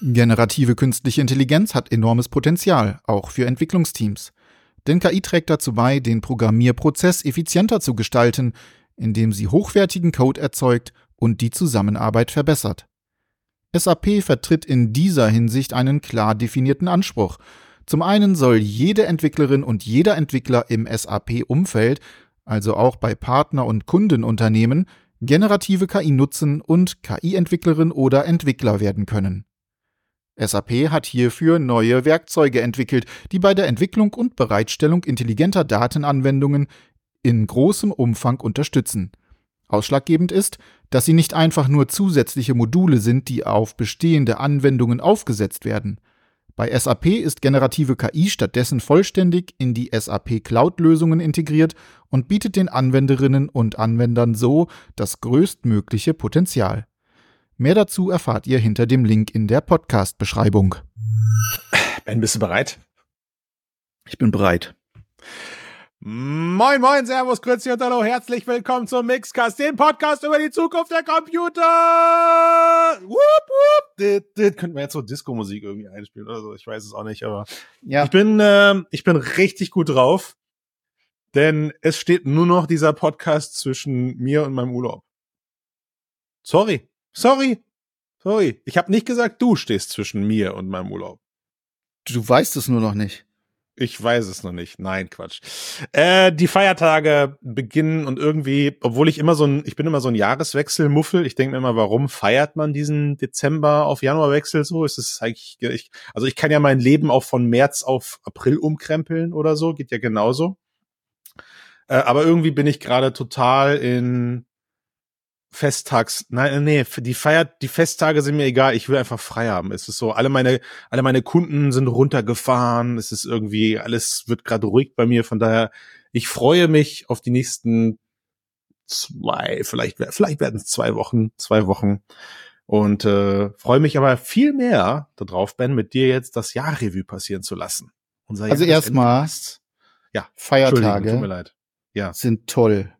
Generative künstliche Intelligenz hat enormes Potenzial, auch für Entwicklungsteams. Denn KI trägt dazu bei, den Programmierprozess effizienter zu gestalten, indem sie hochwertigen Code erzeugt und die Zusammenarbeit verbessert. SAP vertritt in dieser Hinsicht einen klar definierten Anspruch. Zum einen soll jede Entwicklerin und jeder Entwickler im SAP-Umfeld, also auch bei Partner- und Kundenunternehmen, generative KI nutzen und KI-Entwicklerin oder Entwickler werden können. SAP hat hierfür neue Werkzeuge entwickelt, die bei der Entwicklung und Bereitstellung intelligenter Datenanwendungen in großem Umfang unterstützen. Ausschlaggebend ist, dass sie nicht einfach nur zusätzliche Module sind, die auf bestehende Anwendungen aufgesetzt werden. Bei SAP ist generative KI stattdessen vollständig in die SAP Cloud-Lösungen integriert und bietet den Anwenderinnen und Anwendern so das größtmögliche Potenzial. Mehr dazu erfahrt ihr hinter dem Link in der Podcast-Beschreibung. Ben, bist du bereit? Ich bin bereit. Moin, moin, Servus, Grüezi und Hallo, herzlich willkommen zum Mixcast, dem Podcast über die Zukunft der Computer. Wupp, wupp. Das, das könnten wir jetzt so Disco-Musik irgendwie einspielen oder so, ich weiß es auch nicht, aber ja. ich bin, äh, ich bin richtig gut drauf, denn es steht nur noch dieser Podcast zwischen mir und meinem Urlaub. Sorry, sorry, sorry. Ich habe nicht gesagt, du stehst zwischen mir und meinem Urlaub. Du weißt es nur noch nicht. Ich weiß es noch nicht. Nein, Quatsch. Äh, die Feiertage beginnen und irgendwie, obwohl ich immer so ein, ich bin immer so ein Jahreswechselmuffel. Ich denke mir immer, warum feiert man diesen Dezember auf Januarwechsel so? Ist es eigentlich, ich, also ich kann ja mein Leben auch von März auf April umkrempeln oder so, geht ja genauso. Äh, aber irgendwie bin ich gerade total in Festtags, nein, nee, die Feiert, die Festtage sind mir egal, ich will einfach frei haben. Es ist so, alle meine, alle meine Kunden sind runtergefahren, es ist irgendwie, alles wird gerade ruhig bei mir, von daher, ich freue mich auf die nächsten zwei, vielleicht, vielleicht werden es zwei Wochen, zwei Wochen. Und äh, freue mich aber viel mehr darauf, Ben, mit dir jetzt das Jahrrevue passieren zu lassen. Unser also erstmal, ja, Feiertage tut mir leid. Ja. sind toll.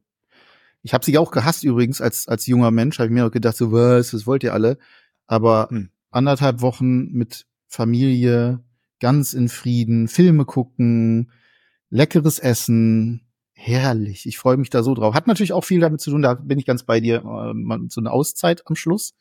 Ich habe sie auch gehasst übrigens als, als junger Mensch. Habe ich mir auch gedacht, so, was, was wollt ihr alle? Aber hm. anderthalb Wochen mit Familie, ganz in Frieden, Filme gucken, leckeres Essen, herrlich. Ich freue mich da so drauf. Hat natürlich auch viel damit zu tun, da bin ich ganz bei dir, äh, so eine Auszeit am Schluss.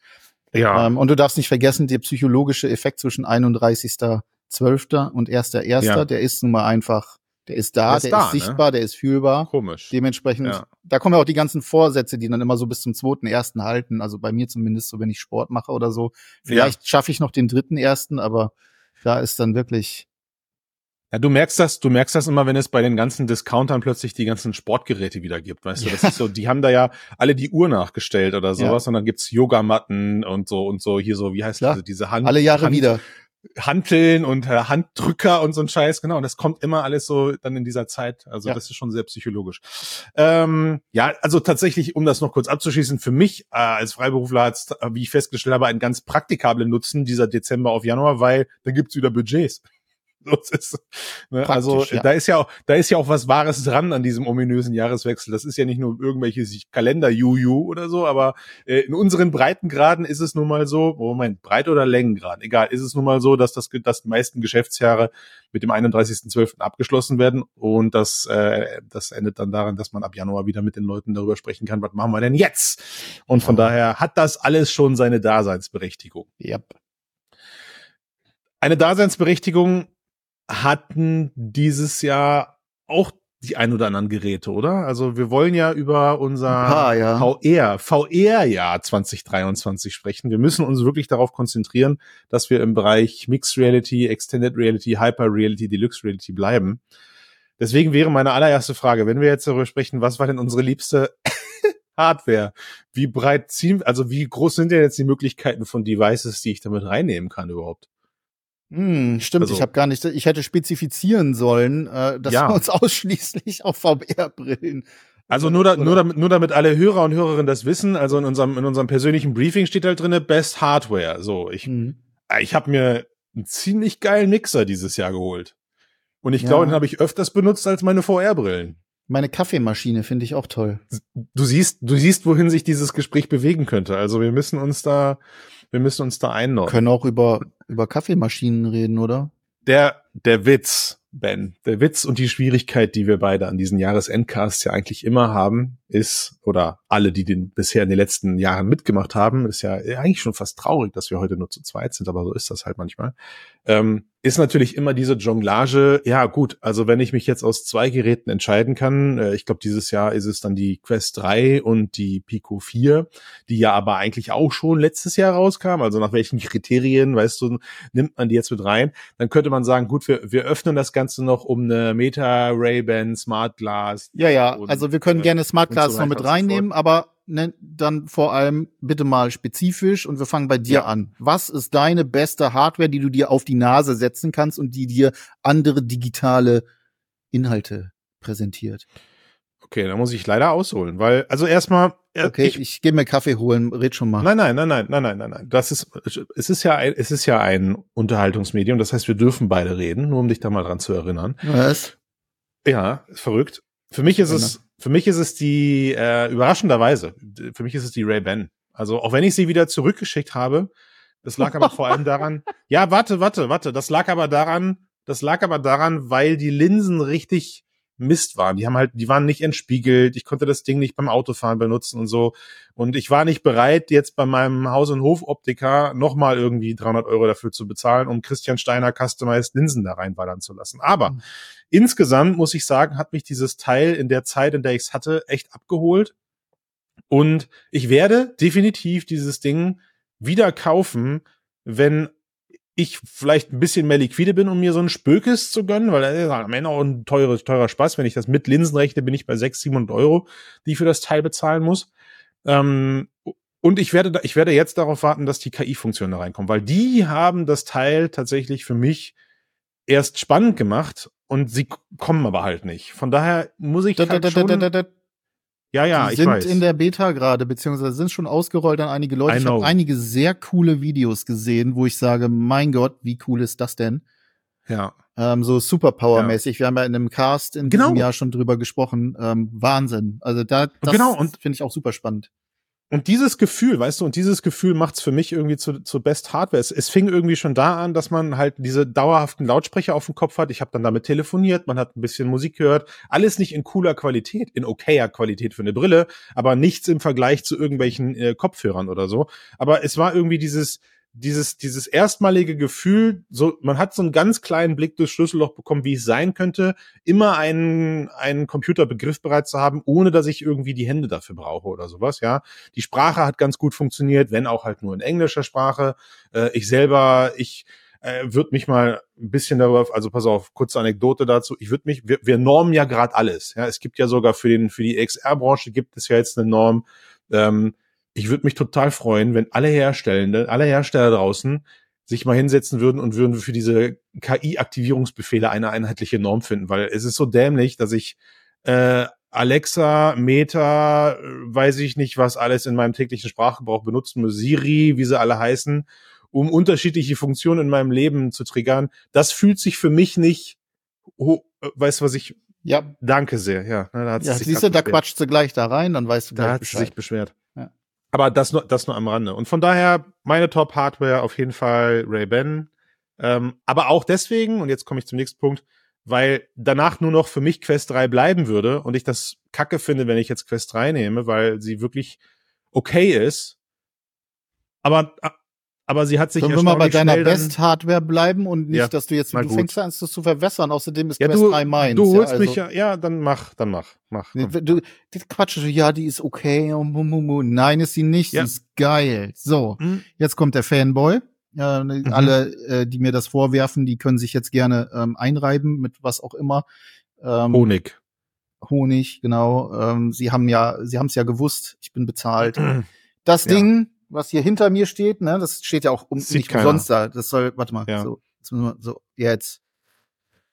Ja. Ähm, und du darfst nicht vergessen, der psychologische Effekt zwischen 31.12. und 1.1., ja. der ist nun mal einfach der ist da, der ist, der da, ist ne? sichtbar, ne? der ist fühlbar. Komisch. Dementsprechend, ja. da kommen ja auch die ganzen Vorsätze, die dann immer so bis zum zweiten ersten halten. Also bei mir zumindest so, wenn ich Sport mache oder so. Vielleicht ja. schaffe ich noch den dritten ersten, aber da ist dann wirklich. Ja, du merkst das, du merkst das immer, wenn es bei den ganzen Discountern plötzlich die ganzen Sportgeräte wieder gibt, weißt du, das ist so, die haben da ja alle die Uhr nachgestellt oder sowas ja. und dann gibt's Yogamatten und so und so hier so, wie heißt das, diese Hand alle Jahre Hand, wieder Hanteln und äh, Handdrücker und so ein Scheiß, genau. Und das kommt immer alles so dann in dieser Zeit. Also ja. das ist schon sehr psychologisch. Ähm, ja, also tatsächlich, um das noch kurz abzuschließen, für mich äh, als Freiberufler hat wie ich festgestellt habe, einen ganz praktikablen Nutzen dieser Dezember auf Januar, weil dann gibt's wieder Budgets los ist. Ne? Also ja. da ist ja auch, da ist ja auch was Wahres dran an diesem ominösen Jahreswechsel. Das ist ja nicht nur irgendwelche Kalender-Juju oder so, aber äh, in unseren Breitengraden ist es nun mal so, Moment, Breit- oder Längengrad, egal, ist es nun mal so, dass das dass die meisten Geschäftsjahre mit dem 31.12. abgeschlossen werden und das, äh, das endet dann daran, dass man ab Januar wieder mit den Leuten darüber sprechen kann, was machen wir denn jetzt? Und von daher hat das alles schon seine Daseinsberechtigung. Yep. Eine Daseinsberechtigung hatten dieses Jahr auch die ein oder anderen Geräte, oder? Also wir wollen ja über unser paar, ja. VR, VR-Jahr 2023 sprechen. Wir müssen uns wirklich darauf konzentrieren, dass wir im Bereich Mixed Reality, Extended Reality, Hyper Reality, Deluxe Reality bleiben. Deswegen wäre meine allererste Frage, wenn wir jetzt darüber sprechen, was war denn unsere liebste Hardware? Wie breit ziehen, also wie groß sind denn jetzt die Möglichkeiten von Devices, die ich damit reinnehmen kann überhaupt? Hm, stimmt, also, ich habe gar nicht, ich hätte spezifizieren sollen, äh, dass ja. wir uns ausschließlich auf VR-Brillen. Also nur, da, nur, damit, nur damit alle Hörer und Hörerinnen das wissen, also in unserem, in unserem persönlichen Briefing steht halt drinne Best Hardware. So, ich, mhm. ich habe mir einen ziemlich geilen Mixer dieses Jahr geholt. Und ich ja. glaube, den habe ich öfters benutzt als meine VR-Brillen. Meine Kaffeemaschine finde ich auch toll. Du siehst, du siehst, wohin sich dieses Gespräch bewegen könnte. Also wir müssen uns da, wir müssen uns da einordnen. Können auch über, über Kaffeemaschinen reden, oder? Der, der Witz, Ben, der Witz und die Schwierigkeit, die wir beide an diesen Jahresendcasts ja eigentlich immer haben, ist, oder alle, die den bisher in den letzten Jahren mitgemacht haben, ist ja eigentlich schon fast traurig, dass wir heute nur zu zweit sind, aber so ist das halt manchmal. Ähm, ist natürlich immer diese Jonglage, ja gut, also wenn ich mich jetzt aus zwei Geräten entscheiden kann, äh, ich glaube dieses Jahr ist es dann die Quest 3 und die Pico 4, die ja aber eigentlich auch schon letztes Jahr rauskam, also nach welchen Kriterien, weißt du, nimmt man die jetzt mit rein, dann könnte man sagen, gut, wir, wir öffnen das Ganze noch um eine Meta Ray-Ban Smart Glass. Ja, ja, und, also wir können äh, gerne Smart Glass so noch mit reinnehmen, aber ne, dann vor allem bitte mal spezifisch und wir fangen bei dir ja. an. Was ist deine beste Hardware, die du dir auf die Nase setzen kannst und die dir andere digitale Inhalte präsentiert? Okay, da muss ich leider ausholen, weil also erstmal äh, Okay, ich, ich gehe mir Kaffee holen, red schon mal. Nein, nein, nein, nein, nein, nein, nein, nein. Das ist es ist ja ein, es ist ja ein Unterhaltungsmedium, das heißt, wir dürfen beide reden, nur um dich da mal dran zu erinnern. Was? Ja, verrückt. Für mich ist es für mich ist es die, äh, überraschenderweise, für mich ist es die Ray-Ban. Also auch wenn ich sie wieder zurückgeschickt habe, das lag aber vor allem daran, ja, warte, warte, warte, das lag aber daran, das lag aber daran, weil die Linsen richtig Mist waren. Die haben halt, die waren nicht entspiegelt. Ich konnte das Ding nicht beim Autofahren benutzen und so. Und ich war nicht bereit, jetzt bei meinem Haus- und Hofoptiker nochmal irgendwie 300 Euro dafür zu bezahlen, um Christian Steiner Customized Linsen da reinballern zu lassen. Aber mhm. insgesamt muss ich sagen, hat mich dieses Teil in der Zeit, in der ich es hatte, echt abgeholt. Und ich werde definitiv dieses Ding wieder kaufen, wenn ich vielleicht ein bisschen mehr liquide bin, um mir so ein Spökes zu gönnen, weil das ist am Ende auch ein teurer, teurer Spaß. Wenn ich das mit Linsen rechne, bin ich bei 600, 700 Euro, die ich für das Teil bezahlen muss. Ähm, und ich werde, ich werde jetzt darauf warten, dass die KI-Funktionen da reinkommen, weil die haben das Teil tatsächlich für mich erst spannend gemacht und sie kommen aber halt nicht. Von daher muss ich halt schon ja, ja, die ich sind weiß. in der Beta gerade, beziehungsweise sind schon ausgerollt an einige Leute. I ich habe einige sehr coole Videos gesehen, wo ich sage, mein Gott, wie cool ist das denn? Ja. Ähm, so Superpower-mäßig. Ja. Wir haben ja in einem Cast in genau. diesem Jahr schon drüber gesprochen. Ähm, Wahnsinn. Also da, das genau. finde ich auch super spannend. Und dieses Gefühl, weißt du, und dieses Gefühl macht's für mich irgendwie zu, zu Best Hardware. Es, es fing irgendwie schon da an, dass man halt diese dauerhaften Lautsprecher auf dem Kopf hat. Ich habe dann damit telefoniert, man hat ein bisschen Musik gehört. Alles nicht in cooler Qualität, in okayer Qualität für eine Brille, aber nichts im Vergleich zu irgendwelchen äh, Kopfhörern oder so. Aber es war irgendwie dieses, dieses, dieses erstmalige Gefühl, so, man hat so einen ganz kleinen Blick durchs Schlüsselloch bekommen, wie es sein könnte, immer einen, einen Computerbegriff bereit zu haben, ohne dass ich irgendwie die Hände dafür brauche oder sowas, ja. Die Sprache hat ganz gut funktioniert, wenn auch halt nur in englischer Sprache. Äh, ich selber, ich, äh, würde mich mal ein bisschen darüber, also pass auf, kurze Anekdote dazu. Ich würde mich, wir, wir normen ja gerade alles. Ja, es gibt ja sogar für den für die XR-Branche gibt es ja jetzt eine Norm. Ähm, ich würde mich total freuen, wenn alle Herstellende, alle Hersteller draußen sich mal hinsetzen würden und würden für diese KI-Aktivierungsbefehle eine einheitliche Norm finden, weil es ist so dämlich, dass ich äh, Alexa, Meta, äh, weiß ich nicht, was alles in meinem täglichen Sprachgebrauch benutzen muss, Siri, wie sie alle heißen, um unterschiedliche Funktionen in meinem Leben zu triggern. Das fühlt sich für mich nicht, oh, weißt du, was ich ja. Danke sehr, ja. Da ja siehst du, da quatscht sie gleich da rein, dann weißt du gleich Da hat Bescheid. sie sich beschwert. Aber das nur, das nur am Rande. Und von daher meine Top-Hardware auf jeden Fall Ray-Ban. Ähm, aber auch deswegen, und jetzt komme ich zum nächsten Punkt, weil danach nur noch für mich Quest 3 bleiben würde und ich das kacke finde, wenn ich jetzt Quest 3 nehme, weil sie wirklich okay ist. Aber aber sie hat sich Können wir mal bei deiner Best-Hardware bleiben und nicht, ja, dass du jetzt, du gut. fängst an, das zu verwässern. Außerdem ist ja, Quest du, 3 meins. Du holst ja, also. mich ja, ja, dann mach, dann mach, mach. Nee, du, Quatsch, ja, die ist okay. Nein, ist sie nicht, ja. sie ist geil. So, mhm. jetzt kommt der Fanboy. Äh, mhm. Alle, äh, die mir das vorwerfen, die können sich jetzt gerne ähm, einreiben mit was auch immer. Ähm, Honig. Honig, genau. Ähm, sie haben ja, sie haben es ja gewusst, ich bin bezahlt. Das Ding was hier hinter mir steht, ne, das steht ja auch um, nicht keiner. umsonst da. Das soll, warte mal, ja. so, so, jetzt.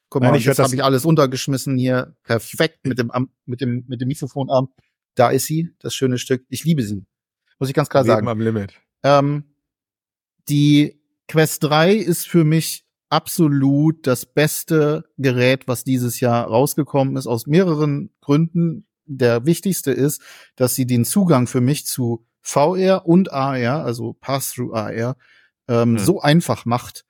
Guck mal, Nein, ich jetzt habe ich alles untergeschmissen hier. Perfekt mit dem, mit dem, mit dem Mikrofonarm. Da ist sie, das schöne Stück. Ich liebe sie. Muss ich ganz klar Leben sagen. am Limit. Ähm, die Quest 3 ist für mich absolut das beste Gerät, was dieses Jahr rausgekommen ist, aus mehreren Gründen. Der wichtigste ist, dass sie den Zugang für mich zu VR und AR, also Pass-through AR, ähm, hm. so einfach macht,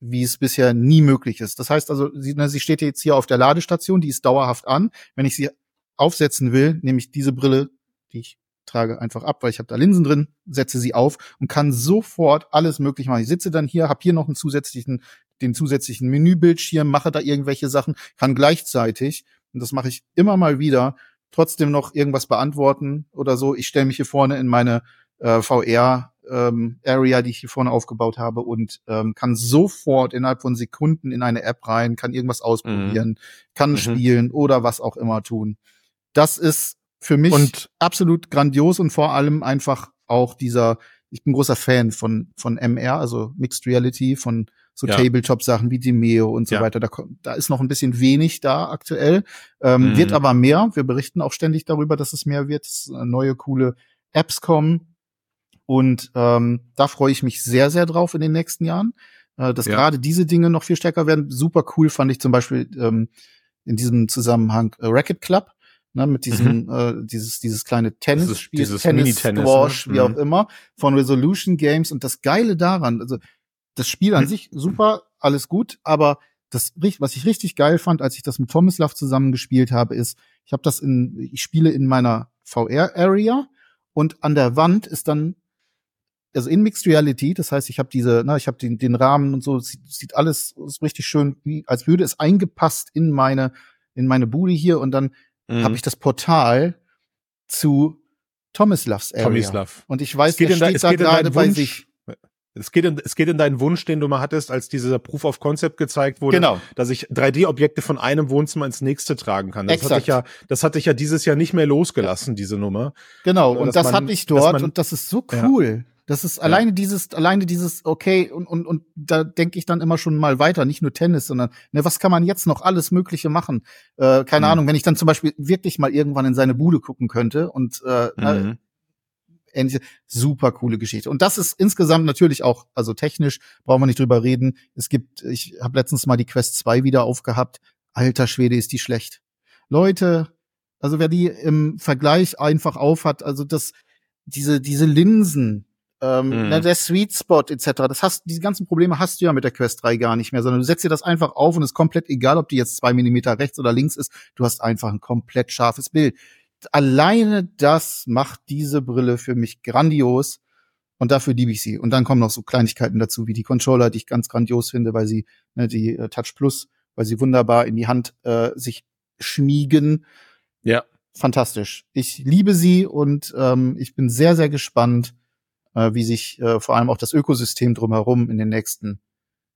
wie es bisher nie möglich ist. Das heißt also, sie, ne, sie steht jetzt hier auf der Ladestation, die ist dauerhaft an. Wenn ich sie aufsetzen will, nehme ich diese Brille, die ich trage, einfach ab, weil ich habe da Linsen drin, setze sie auf und kann sofort alles möglich machen. Ich sitze dann hier, habe hier noch einen zusätzlichen, den zusätzlichen Menübildschirm, mache da irgendwelche Sachen, kann gleichzeitig, und das mache ich immer mal wieder, trotzdem noch irgendwas beantworten oder so. Ich stelle mich hier vorne in meine äh, VR ähm, Area, die ich hier vorne aufgebaut habe und ähm, kann sofort innerhalb von Sekunden in eine App rein, kann irgendwas ausprobieren, mhm. kann mhm. spielen oder was auch immer tun. Das ist für mich und absolut grandios und vor allem einfach auch dieser, ich bin großer Fan von, von MR, also Mixed Reality, von so ja. Tabletop-Sachen wie Demeo und so ja. weiter. Da, da ist noch ein bisschen wenig da aktuell, ähm, mhm. wird aber mehr. Wir berichten auch ständig darüber, dass es mehr wird, dass neue coole Apps kommen. Und ähm, da freue ich mich sehr, sehr drauf in den nächsten Jahren, äh, dass ja. gerade diese Dinge noch viel stärker werden. Super cool fand ich zum Beispiel ähm, in diesem Zusammenhang äh, Racket Club ne, mit diesem, mhm. äh, dieses, dieses kleine Tennisspiel, dieses, Tennis, Squash, ne? wie auch mhm. immer, von Resolution Games. Und das Geile daran, also das Spiel an mhm. sich super, alles gut, aber das, was ich richtig geil fand, als ich das mit Tomislav zusammengespielt habe, ist, ich habe das in, ich spiele in meiner VR-Area und an der Wand ist dann, also in Mixed Reality, das heißt, ich habe diese, na, ich habe den, den Rahmen und so, sieht, sieht alles ist richtig schön, wie, als würde es eingepasst in meine, in meine Bude hier und dann mhm. habe ich das Portal zu Tomislavs Area. Tomislav. Und ich weiß, der steht da gerade bei sich. Es geht, in, es geht in deinen Wunsch, den du mal hattest, als dieser Proof of Concept gezeigt wurde, genau. dass ich 3D-Objekte von einem Wohnzimmer ins nächste tragen kann. Das Exakt. hatte ich ja, das hatte ich ja dieses Jahr nicht mehr losgelassen, diese Nummer. Genau, und das man, hatte ich dort man, und das ist so cool. Ja. Das ist ja. alleine dieses, alleine dieses, okay, und, und, und da denke ich dann immer schon mal weiter, nicht nur Tennis, sondern ne, was kann man jetzt noch alles Mögliche machen? Äh, keine mhm. Ahnung, wenn ich dann zum Beispiel wirklich mal irgendwann in seine Bude gucken könnte und äh, mhm. ähnliche, super coole Geschichte. Und das ist insgesamt natürlich auch, also technisch brauchen wir nicht drüber reden. Es gibt, ich habe letztens mal die Quest 2 wieder aufgehabt. Alter Schwede, ist die schlecht. Leute, also wer die im Vergleich einfach aufhat, also das, diese, diese Linsen, ähm, mhm. ne, der Sweet Spot etc. Das hast, diese ganzen Probleme hast du ja mit der Quest 3 gar nicht mehr, sondern du setzt dir das einfach auf und ist komplett egal, ob die jetzt zwei Millimeter rechts oder links ist. Du hast einfach ein komplett scharfes Bild. Alleine das macht diese Brille für mich grandios. Und dafür liebe ich sie. Und dann kommen noch so Kleinigkeiten dazu, wie die Controller, die ich ganz grandios finde, weil sie, ne, die äh, Touch Plus, weil sie wunderbar in die Hand äh, sich schmiegen. Ja. Fantastisch. Ich liebe sie und ähm, ich bin sehr, sehr gespannt, äh, wie sich äh, vor allem auch das Ökosystem drumherum in den nächsten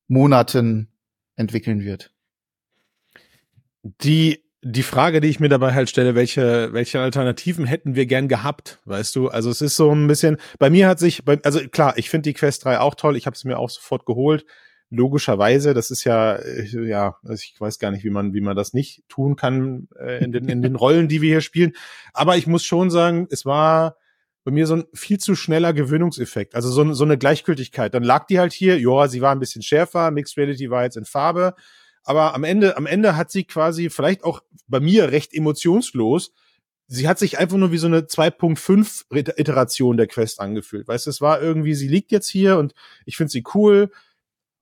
Monaten entwickeln wird. Die die Frage, die ich mir dabei halt stelle, welche, welche Alternativen hätten wir gern gehabt, weißt du? Also es ist so ein bisschen, bei mir hat sich, also klar, ich finde die Quest 3 auch toll, ich habe es mir auch sofort geholt. Logischerweise, das ist ja, äh, ja, also ich weiß gar nicht, wie man, wie man das nicht tun kann äh, in, den, in den Rollen, die wir hier spielen. Aber ich muss schon sagen, es war, bei mir so ein viel zu schneller Gewöhnungseffekt. Also so, so eine Gleichgültigkeit. Dann lag die halt hier, ja, sie war ein bisschen schärfer, Mixed Reality war jetzt in Farbe. Aber am Ende, am Ende hat sie quasi vielleicht auch bei mir recht emotionslos. Sie hat sich einfach nur wie so eine 2.5 Iteration der Quest angefühlt. Weißt du, es war irgendwie, sie liegt jetzt hier und ich finde sie cool.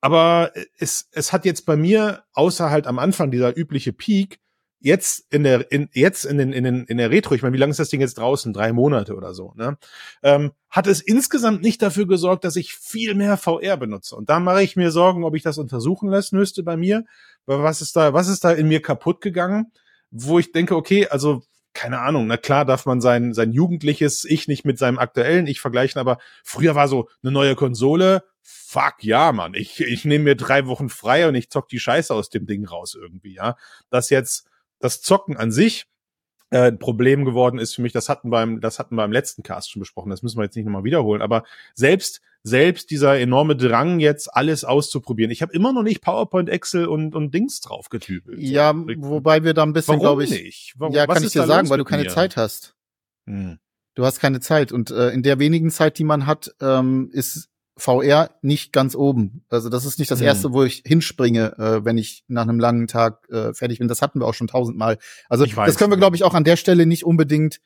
Aber es, es hat jetzt bei mir, außer halt am Anfang dieser übliche Peak, jetzt in der in jetzt in den in den in der Retro, ich meine, wie lange ist das Ding jetzt draußen? Drei Monate oder so, ne? Ähm, hat es insgesamt nicht dafür gesorgt, dass ich viel mehr VR benutze. Und da mache ich mir Sorgen, ob ich das untersuchen lassen müsste bei mir. Was ist da, was ist da in mir kaputt gegangen? Wo ich denke, okay, also keine Ahnung, na klar darf man sein, sein jugendliches Ich nicht mit seinem aktuellen Ich vergleichen, aber früher war so eine neue Konsole, fuck ja, Mann, ich, ich nehme mir drei Wochen frei und ich zock die Scheiße aus dem Ding raus irgendwie, ja. Das jetzt das Zocken an sich äh, ein Problem geworden ist für mich. Das hatten beim, das hatten wir beim letzten Cast schon besprochen. Das müssen wir jetzt nicht nochmal wiederholen. Aber selbst selbst dieser enorme Drang, jetzt alles auszuprobieren. Ich habe immer noch nicht PowerPoint, Excel und, und Dings drauf getübelt. Ja, wobei wir da ein bisschen, glaube ich. Nicht? Warum, ja, kann ich dir sagen, weil du keine mir? Zeit hast. Hm. Du hast keine Zeit. Und äh, in der wenigen Zeit, die man hat, ähm, ist VR nicht ganz oben. Also das ist nicht das Mhm. erste, wo ich hinspringe, äh, wenn ich nach einem langen Tag äh, fertig bin. Das hatten wir auch schon tausendmal. Also Ich weiß. das können wir, glaube ich, auch an der Stelle nicht unbedingt.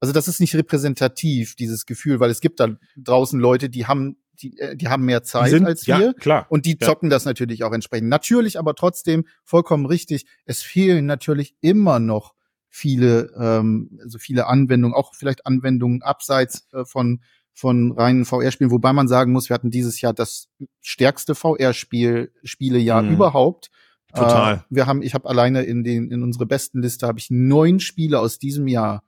Also das ist nicht repräsentativ dieses Gefühl, weil es gibt da draußen Leute, die haben, die, äh, die haben mehr Zeit sind, als ja, wir. klar. Und die Ja. zocken das natürlich auch entsprechend. Natürlich, aber trotzdem vollkommen richtig. Es fehlen natürlich immer noch viele, ähm, also viele Anwendungen, auch vielleicht Anwendungen abseits äh, von von reinen VR-Spielen, wobei man sagen muss, wir hatten dieses Jahr das stärkste VR-Spiel Spielejahr Mhm. überhaupt. Total. Äh, wir haben, ich habe alleine in den in unsere besten Liste habe ich neun Spiele aus diesem Jahr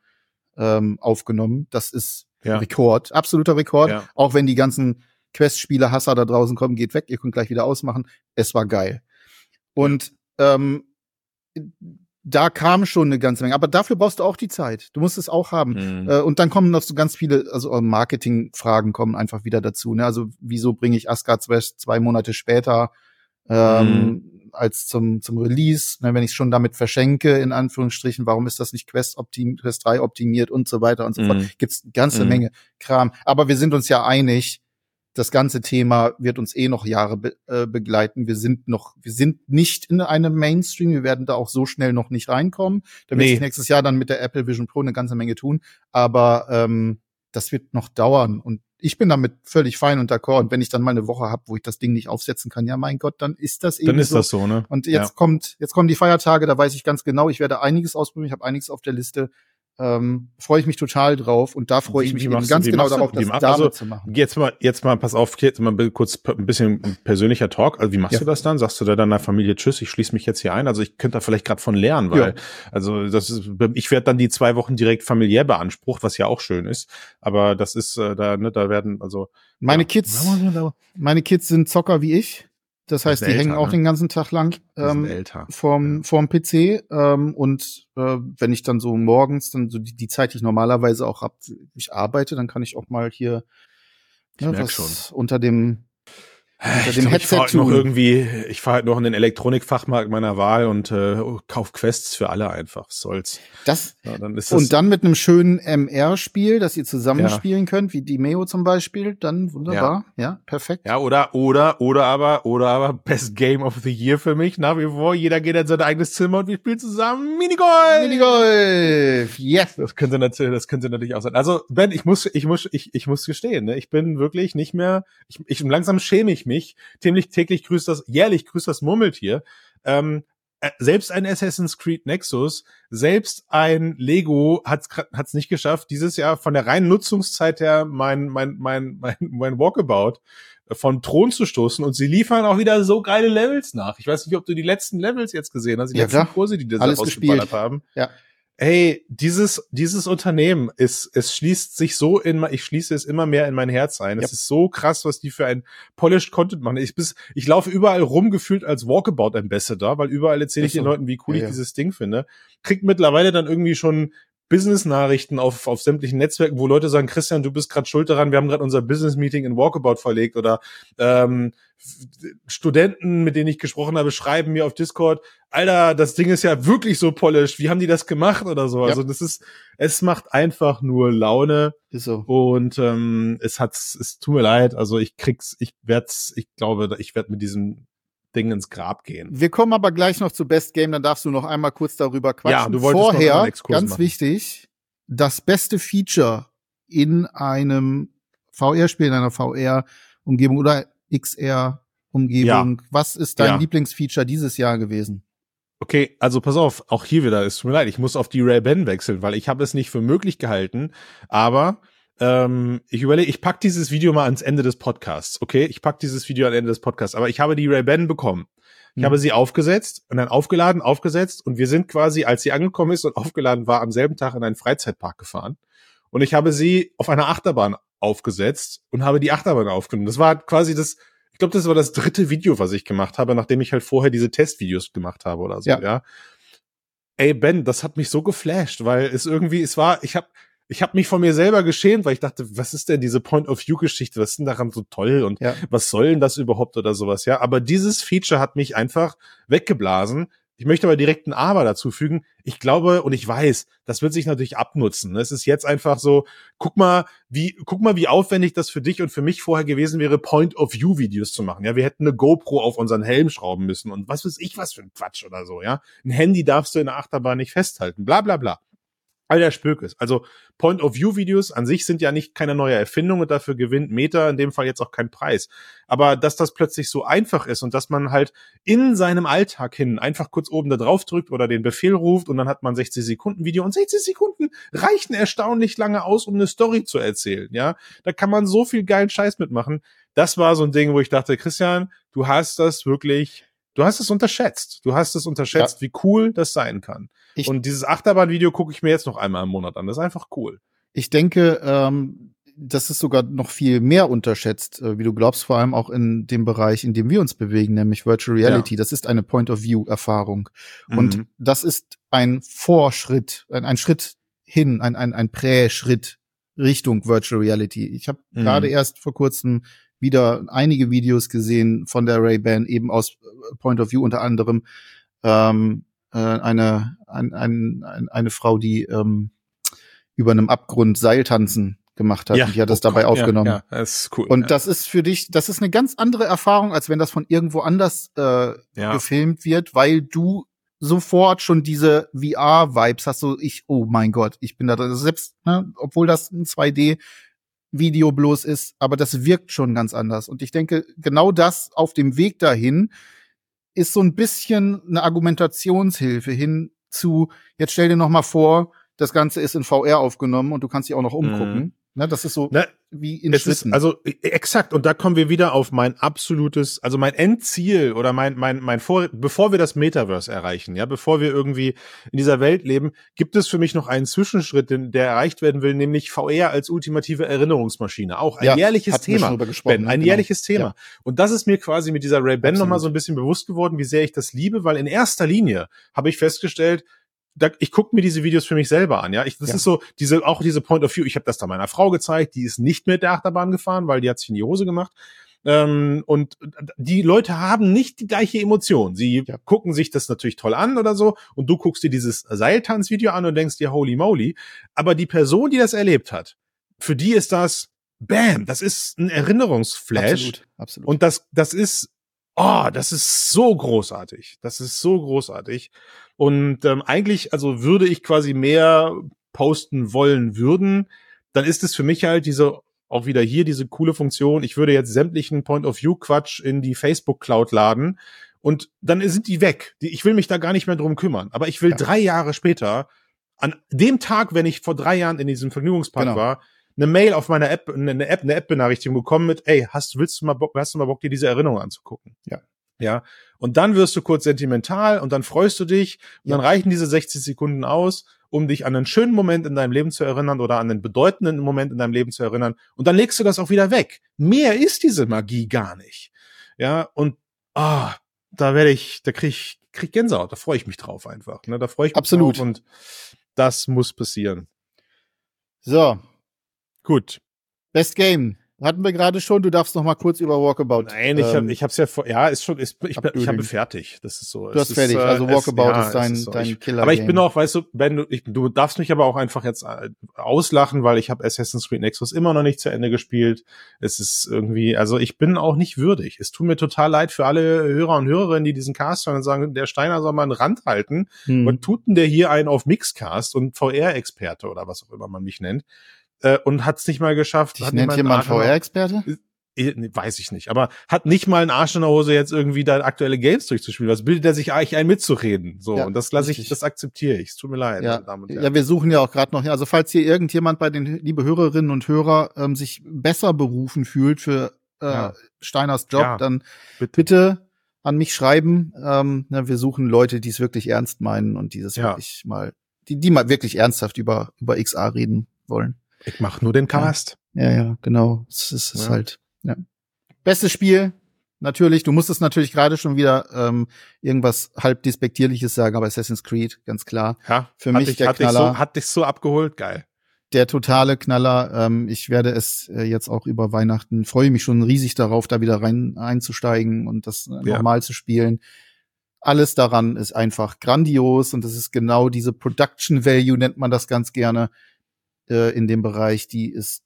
ähm, aufgenommen. Das ist Ja. Rekord, absoluter Rekord. Ja. Auch wenn die ganzen Quest-Spiele Hasser da draußen kommen, geht weg, ihr könnt gleich wieder ausmachen. Es war geil. Und ähm, da kam schon eine ganze Menge. Aber dafür brauchst du auch die Zeit. Du musst es auch haben. Mhm. Äh, und dann kommen noch so ganz viele, also äh, Marketingfragen kommen einfach wieder dazu. Ne? Also wieso bringe ich Asgard's West zwei Monate später ähm, als zum zum Release? Ne? Wenn ich es schon damit verschenke, in Anführungsstrichen, warum ist das nicht Quest, optim Quest 3 optimiert und so weiter und so Mhm. fort? Gibt's eine ganze Mhm. Menge Kram. Aber wir sind uns ja einig, das ganze Thema wird uns eh noch Jahre be äh, begleiten. Wir sind noch, wir sind nicht in einem Mainstream. Wir werden da auch so schnell noch nicht reinkommen. Da wird Nee. sich nächstes Jahr dann mit der Apple Vision Pro eine ganze Menge tun. Aber ähm, das wird noch dauern. Und ich bin damit völlig fein und d'accord. Und wenn ich dann mal eine Woche habe, wo ich das Ding nicht aufsetzen kann, ja mein Gott, dann ist das eben Dann ist so. das so, ne? Und jetzt kommt, jetzt kommen die Feiertage, da weiß ich ganz genau, ich werde einiges ausprobieren, ich habe einiges auf der Liste. Ähm, freue ich mich total drauf und da freue ich mich eben du- ganz genau du- darauf, wie das damit also, zu machen. Jetzt mal, jetzt mal, pass auf, jetzt mal kurz ein bisschen persönlicher Talk. Also wie machst Ja. du das dann? Sagst du da deiner Familie Tschüss, ich schließe mich jetzt hier ein? Also ich könnte da vielleicht gerade von lernen, weil Ja. also das ist, ich werde dann die zwei Wochen direkt familiär beansprucht, was ja auch schön ist. Aber das ist äh, da, ne, da werden also Meine ja. Kids, meine Kids sind Zocker wie ich. Das heißt, die älter, hängen auch ne? den ganzen Tag lang ähm, vorm, vorm PC. Ähm, und äh, wenn ich dann so morgens, dann so die, die Zeit, die ich normalerweise auch hab, ich arbeite, dann kann ich auch mal hier Ich ne, merk was schon. unter dem unter Ich, dem glaub, ich fahr halt noch irgendwie, ich fahre halt noch in den Elektronikfachmarkt meiner Wahl und äh, kauf Quests für alle einfach. Was soll's. Das Ja, dann das, und dann mit einem schönen MR-Spiel, das ihr zusammenspielen könnt, wie die Meo zum Beispiel, dann wunderbar. Ja, perfekt. Ja, oder, oder, oder aber, oder aber Best Game of the Year für mich nach wie vor. Jeder geht in sein eigenes Zimmer und wir spielen zusammen Minigolf. Minigolf! Yes! Das könnte natürlich, das könnte natürlich auch sein. Also, Ben, ich muss, ich muss, ich, ich muss gestehen, ne? ich bin wirklich nicht mehr, ich, ich langsam schäme ich mich. Täglich, täglich grüßt das, jährlich grüßt das Murmeltier. Ähm, äh, selbst ein Assassin's Creed Nexus, selbst ein Lego hat's hat's nicht geschafft, dieses Jahr von der reinen Nutzungszeit her mein mein mein mein, mein Walkabout von Thron zu stoßen und sie liefern auch wieder so geile Levels nach. Ich weiß nicht, ob du die letzten Levels jetzt gesehen hast, die Ja, letzten klar. Kurse, die da Alles gespielt. haben. Ja. Ey, dieses, dieses Unternehmen ist, es schließt sich so in, ich schließe es immer mehr in mein Herz ein. Es ist so krass, was die für ein polished Content machen. Ich bis, ich laufe überall rum gefühlt als Walkabout Ambassador, weil überall erzähle ich so. den Leuten, wie cool Ja, ich ja. dieses Ding finde. Kriegt mittlerweile dann irgendwie schon Business-Nachrichten auf, auf sämtlichen Netzwerken, wo Leute sagen, Christian, du bist gerade schuld daran, wir haben gerade unser Business-Meeting in Walkabout verlegt oder ähm, Studenten, mit denen ich gesprochen habe, schreiben mir auf Discord, Alter, das Ding ist ja wirklich so polished, wie haben die das gemacht oder so? Ja. Also das ist, es macht einfach nur Laune Ist so. und ähm, es hat's, es tut mir leid, also ich krieg's, ich werd's, ich glaube, ich werde mit diesem Ding ins Grab gehen. Wir kommen aber gleich noch zu Best Game, dann darfst du noch einmal kurz darüber quatschen. Ja, du wolltest noch Vorher, einen Exkurs ganz machen. wichtig, das beste Feature in einem VR-Spiel, in einer VR-Umgebung oder XR-Umgebung. Was ist dein Ja. Lieblingsfeature dieses Jahr gewesen? Okay, also pass auf, auch hier wieder, es tut mir leid, ich muss auf die Ray-Ban wechseln, weil ich habe es nicht für möglich gehalten, aber ähm, ich überlege, ich pack dieses Video mal ans Ende des Podcasts, okay? Ich pack dieses Video ans Ende des Podcasts, aber ich habe die Ray-Ban bekommen. Ich Mhm. habe sie aufgesetzt und dann aufgeladen, aufgesetzt und wir sind quasi, als sie angekommen ist und aufgeladen war, am selben Tag in einen Freizeitpark gefahren. Und ich habe sie auf einer Achterbahn aufgesetzt und habe die Achterbahn aufgenommen. Das war quasi das, ich glaube, das war das dritte Video, was ich gemacht habe, nachdem ich halt vorher diese Testvideos gemacht habe oder so, Ja. ja. Ey, Ben, das hat mich so geflasht, weil es irgendwie, es war, ich habe ich hab mich von mir selber geschämt, weil ich dachte, was ist denn diese Point-of-View-Geschichte? Was ist denn daran so toll und Ja. was soll denn das überhaupt oder sowas, ja? Aber dieses Feature hat mich einfach weggeblasen, Ich möchte aber direkt ein Aber dazu fügen. Ich glaube und ich weiß, das wird sich natürlich abnutzen. Es ist jetzt einfach so, guck mal, wie, guck mal, wie aufwendig das für dich und für mich vorher gewesen wäre, Point-of-View-Videos zu machen. Ja, wir hätten eine GoPro auf unseren Helm schrauben müssen und was weiß ich was für ein Quatsch oder so, ja. Ein Handy darfst du in der Achterbahn nicht festhalten, bla, bla, bla all der Spök ist. Also Point-of-View-Videos an sich sind ja nicht keine neue Erfindung und dafür gewinnt Meta in dem Fall jetzt auch keinen Preis. Aber dass das plötzlich so einfach ist und dass man halt in seinem Alltag hin einfach kurz oben da drauf drückt oder den Befehl ruft und dann hat man 60 Sekunden Video und 60 Sekunden reichen erstaunlich lange aus, um eine Story zu erzählen. Ja, da kann man so viel geilen Scheiß mitmachen. Das war so ein Ding, wo ich dachte, Christian, du hast das wirklich Du hast es unterschätzt. Du hast es unterschätzt, ja. wie cool das sein kann. Ich, und dieses Achterbahn-Video gucke ich mir jetzt noch einmal im Monat an. Das ist einfach cool. Ich denke, ähm, das ist sogar noch viel mehr unterschätzt, äh, wie du glaubst, vor allem auch in dem Bereich, in dem wir uns bewegen, nämlich Virtual Reality. Ja. Das ist eine Point-of-View-Erfahrung. Mhm. Und das ist ein Vorschritt, ein, ein Schritt hin, ein, ein, ein Prä-Schritt Richtung Virtual Reality. Ich habe mhm. gerade erst vor kurzem wieder einige Videos gesehen von der Ray-Ban, eben aus äh, Point of View unter anderem ähm, äh, eine, ein, ein, eine Frau, die ähm, über einem Abgrund Seiltanzen gemacht hat. Ja, und die hat das oh dabei Gott, aufgenommen. Ja, ja, das ist cool. Und ja. das ist für dich, das ist eine ganz andere Erfahrung, als wenn das von irgendwo anders äh, ja. gefilmt wird, weil du sofort schon diese VR-Vibes hast. So, ich, oh mein Gott, ich bin da drin. Selbst, ne, obwohl das ein 2D Video bloß ist, aber das wirkt schon ganz anders. Und ich denke, genau das auf dem Weg dahin ist so ein bisschen eine Argumentationshilfe hin zu, jetzt stell dir noch mal vor, das Ganze ist in VR aufgenommen und du kannst dich auch noch umgucken. Mhm. Ne, das ist so ne, wie in es Ist, also e, exakt und da kommen wir wieder auf mein absolutes, also mein Endziel oder mein mein mein Vor bevor wir das Metaverse erreichen, ja, bevor wir irgendwie in dieser Welt leben, gibt es für mich noch einen Zwischenschritt, der erreicht werden will, nämlich VR als ultimative Erinnerungsmaschine, auch ein ja, jährliches Thema, ben, ein genau. jährliches Thema. Ja. Und das ist mir quasi mit dieser Ray Ban nochmal so ein bisschen bewusst geworden, wie sehr ich das liebe, weil in erster Linie habe ich festgestellt, da, ich gucke mir diese Videos für mich selber an, ja. Ich, das ja. ist so, diese, auch diese Point of View, ich habe das da meiner Frau gezeigt, die ist nicht mit der Achterbahn gefahren, weil die hat sich in die Hose gemacht. Ähm, und die Leute haben nicht die gleiche Emotion. Sie ja. gucken sich das natürlich toll an oder so, und du guckst dir dieses Seiltanzvideo an und denkst dir, holy moly. Aber die Person, die das erlebt hat, für die ist das, bam, das ist ein Erinnerungsflash. Absolut, absolut. Und das, das ist oh, das ist so großartig. Das ist so großartig. Und ähm, eigentlich, also würde ich quasi mehr posten wollen würden, dann ist es für mich halt diese auch wieder hier diese coole Funktion. Ich würde jetzt sämtlichen Point-of-View-Quatsch in die Facebook-Cloud laden und dann sind die weg. Ich will mich da gar nicht mehr drum kümmern. Aber ich will ja. drei Jahre später, an dem Tag, wenn ich vor drei Jahren in diesem Vergnügungspark genau. war, eine Mail auf meiner App, eine App, eine App-Benachrichtigung bekommen mit, ey, hast, willst du mal Bock, hast du mal Bock, dir diese Erinnerung anzugucken? Ja. Ja. Und dann wirst du kurz sentimental und dann freust du dich und ja. dann reichen diese 60 Sekunden aus, um dich an einen schönen Moment in deinem Leben zu erinnern oder an einen bedeutenden Moment in deinem Leben zu erinnern. Und dann legst du das auch wieder weg. Mehr ist diese Magie gar nicht. Ja. Und, ah, oh, da werde ich, da krieg ich, krieg Gänsehaut. Da freue ich mich drauf einfach. Ne? Da freue ich mich Absolut. drauf und das muss passieren. So, Gut. Best Game. Hatten wir gerade schon, du darfst noch mal kurz über Walkabout. Nein, ich, ähm, hab, ich hab's ja vor, ja, ist schon, ist, ich, ich habe fertig. Das ist so. Du hast fertig, ist, also Walkabout es, ja, ist dein, ist so. dein Killer. Aber ich bin auch, weißt du, Ben, du, ich, du darfst mich aber auch einfach jetzt äh, auslachen, weil ich habe Assassin's Creed Nexus immer noch nicht zu Ende gespielt. Es ist irgendwie, also ich bin auch nicht würdig. Es tut mir total leid für alle Hörer und Hörerinnen, die diesen Cast hören und sagen, der Steiner soll mal einen Rand halten. Hm. Und tut denn der hier einen auf Mixcast und VR-Experte oder was auch immer man mich nennt? Äh, und hat es nicht mal geschafft. Ich nennt jemand VR-Experte? Weiß ich nicht, aber hat nicht mal einen Arsch in der Hose, jetzt irgendwie da aktuelle Games durchzuspielen. Was bildet er sich eigentlich ein, mitzureden? So, ja, und das lasse ich, das akzeptiere ich. Es tut mir leid, ja. Damen und Herren. Ja, wir suchen ja auch gerade noch, also falls hier irgendjemand bei den, liebe Hörerinnen und Hörer, ähm, sich besser berufen fühlt für äh, ja. Steiners Job, ja, dann bitte. bitte an mich schreiben. Ähm, na, wir suchen Leute, die es wirklich ernst meinen und dieses wirklich mal, die, die mal wirklich ernsthaft über, über XA reden wollen. Ich mach nur den Cast. Ja, ja, ja genau. Es ist, ist ja. halt, ja. Bestes Spiel, natürlich. Du musstest natürlich gerade schon wieder ähm, irgendwas halb despektierliches sagen, aber Assassin's Creed, ganz klar. Ja, für mich ich, der hat Knaller. Dich so, hat dich so abgeholt, geil. Der totale Knaller. Ähm, ich werde es äh, jetzt auch über Weihnachten, freue mich schon riesig darauf, da wieder rein einzusteigen und das äh, ja. normal zu spielen alles daran ist einfach grandios und das ist genau diese Production Value nennt man das ganz gerne äh, in dem Bereich. Die ist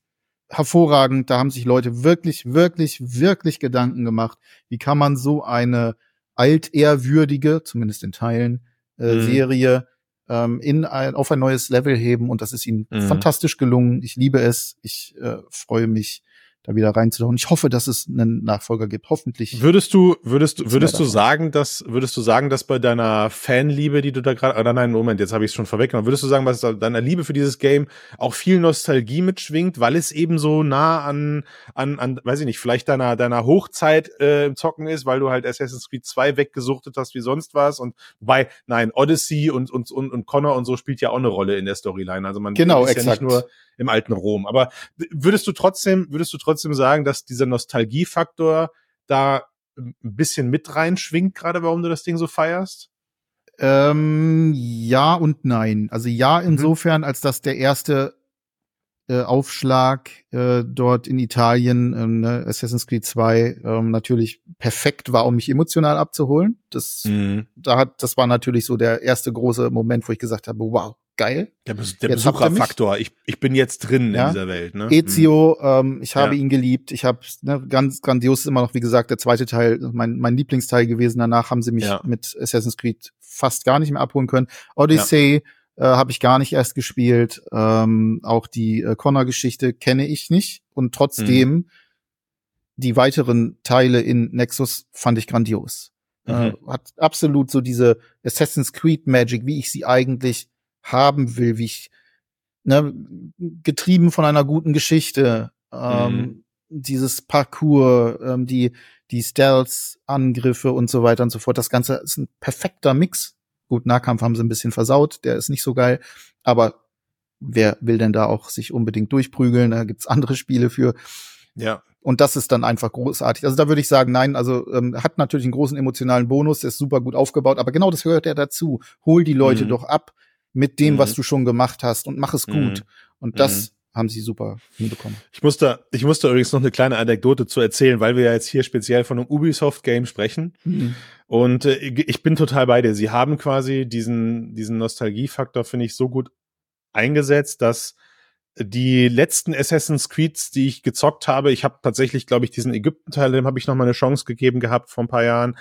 hervorragend. Da haben sich Leute wirklich, wirklich, wirklich Gedanken gemacht. Wie kann man so eine altehrwürdige, zumindest in Teilen, äh, mhm. Serie ähm, in ein, auf ein neues Level heben und das ist ihnen mhm. fantastisch gelungen. Ich liebe es. Ich äh, freue mich da wieder reinzutauchen. Ich hoffe, dass es einen Nachfolger gibt. Hoffentlich. Würdest du, würdest, du, würdest du sagen, dass, würdest du sagen, dass bei deiner Fanliebe, die du da gerade, oder nein, Moment, jetzt habe ich es schon vorweggenommen, würdest du sagen, dass deiner Liebe für dieses Game auch viel Nostalgie mitschwingt, weil es eben so nah an, an, an, weiß ich nicht, vielleicht deiner, deiner Hochzeit äh, im Zocken ist, weil du halt Assassin's Creed 2 weggesuchtet hast wie sonst was und bei, nein, Odyssey und, und, und, und Connor und so spielt ja auch eine Rolle in der Storyline. Also man genau, ist exakt. ja nicht nur im alten Rom. Aber würdest du trotzdem, würdest du trotzdem sagen, dass dieser Nostalgiefaktor da ein bisschen mit reinschwingt, gerade warum du das Ding so feierst? Ähm, ja und nein. Also ja, mhm. insofern, als dass der erste äh, Aufschlag äh, dort in Italien, ähm, ne, Assassin's Creed 2, ähm, natürlich perfekt war, um mich emotional abzuholen. Das, mhm. da hat, das war natürlich so der erste große Moment, wo ich gesagt habe, wow, geil. Der, der Besucherfaktor. Ich, ich bin jetzt drin ja? in dieser Welt. Ne? Ezio, mhm. ähm, ich habe ja. ihn geliebt. Ich habe ne, ganz grandios ist immer noch, wie gesagt, der zweite Teil, mein, mein Lieblingsteil gewesen. Danach haben sie mich ja. mit Assassin's Creed fast gar nicht mehr abholen können. Odyssey äh, habe ich gar nicht erst gespielt. Ähm, auch die äh, Connor-Geschichte kenne ich nicht. Und trotzdem mhm. die weiteren Teile in Nexus fand ich grandios. Äh, mhm. Äh, hat absolut so diese Assassin's Creed Magic, wie ich sie eigentlich haben will, wie ich ne, getrieben von einer guten Geschichte, ähm, mhm. dieses Parcours, ähm, die die Stealth-Angriffe und so weiter und so fort. Das Ganze ist ein perfekter Mix. Gut, Nahkampf haben sie ein bisschen versaut, der ist nicht so geil, aber wer will denn da auch sich unbedingt durchprügeln? Da gibt's andere Spiele für. Ja. Und das ist dann einfach großartig. Also da würde ich sagen, nein, also ähm, hat natürlich einen großen emotionalen Bonus, der ist super gut aufgebaut, aber genau das gehört ja dazu. Hol die Leute mhm. doch ab, mit dem, mhm. was du schon gemacht hast und mach es gut. Mhm. Und das mhm. haben sie super hinbekommen. Ich musste, ich musste übrigens noch eine kleine Anekdote zu erzählen, weil wir ja jetzt hier speziell von einem Ubisoft-Game sprechen. Mhm. Und äh, ich bin total bei dir. Sie haben quasi diesen, diesen Nostalgiefaktor, finde ich, so gut eingesetzt, dass die letzten Assassin's Creeds, die ich gezockt habe, ich habe tatsächlich, glaube ich, diesen Ägypten-Teil, dem habe ich noch mal eine Chance gegeben gehabt vor ein paar Jahren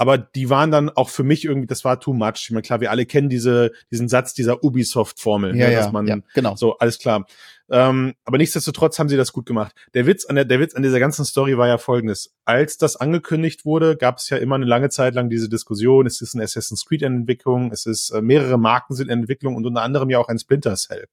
aber die waren dann auch für mich irgendwie, das war too much. Ich meine, klar, wir alle kennen diese, diesen Satz dieser Ubisoft-Formel, ja, ne, dass man, ja, genau. so, alles klar. Ähm, aber nichtsdestotrotz haben sie das gut gemacht. Der Witz an der, der Witz an dieser ganzen Story war ja folgendes. Als das angekündigt wurde, gab es ja immer eine lange Zeit lang diese Diskussion, es ist ein Assassin's Creed in Entwicklung, es ist, äh, mehrere Marken sind in Entwicklung und unter anderem ja auch ein Splinter Cell.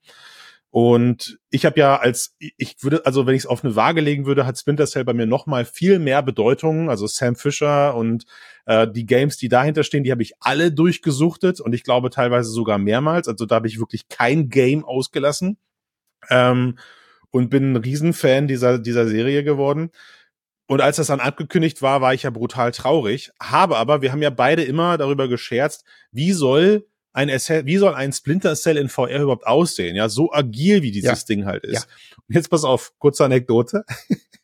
Und ich habe ja als, ich würde, also wenn ich es auf eine Waage legen würde, hat Splinter Cell bei mir noch mal viel mehr Bedeutung. Also Sam Fisher und äh, die Games, die dahinter stehen, die habe ich alle durchgesuchtet und ich glaube teilweise sogar mehrmals. Also da habe ich wirklich kein Game ausgelassen ähm, und bin ein Riesenfan dieser, dieser Serie geworden. Und als das dann abgekündigt war, war ich ja brutal traurig. Habe aber, wir haben ja beide immer darüber gescherzt, wie soll ein SL, wie soll ein Splinter Cell in VR überhaupt aussehen? Ja, so agil wie dieses ja. Ding halt ist. Ja. Und jetzt pass auf, kurze Anekdote.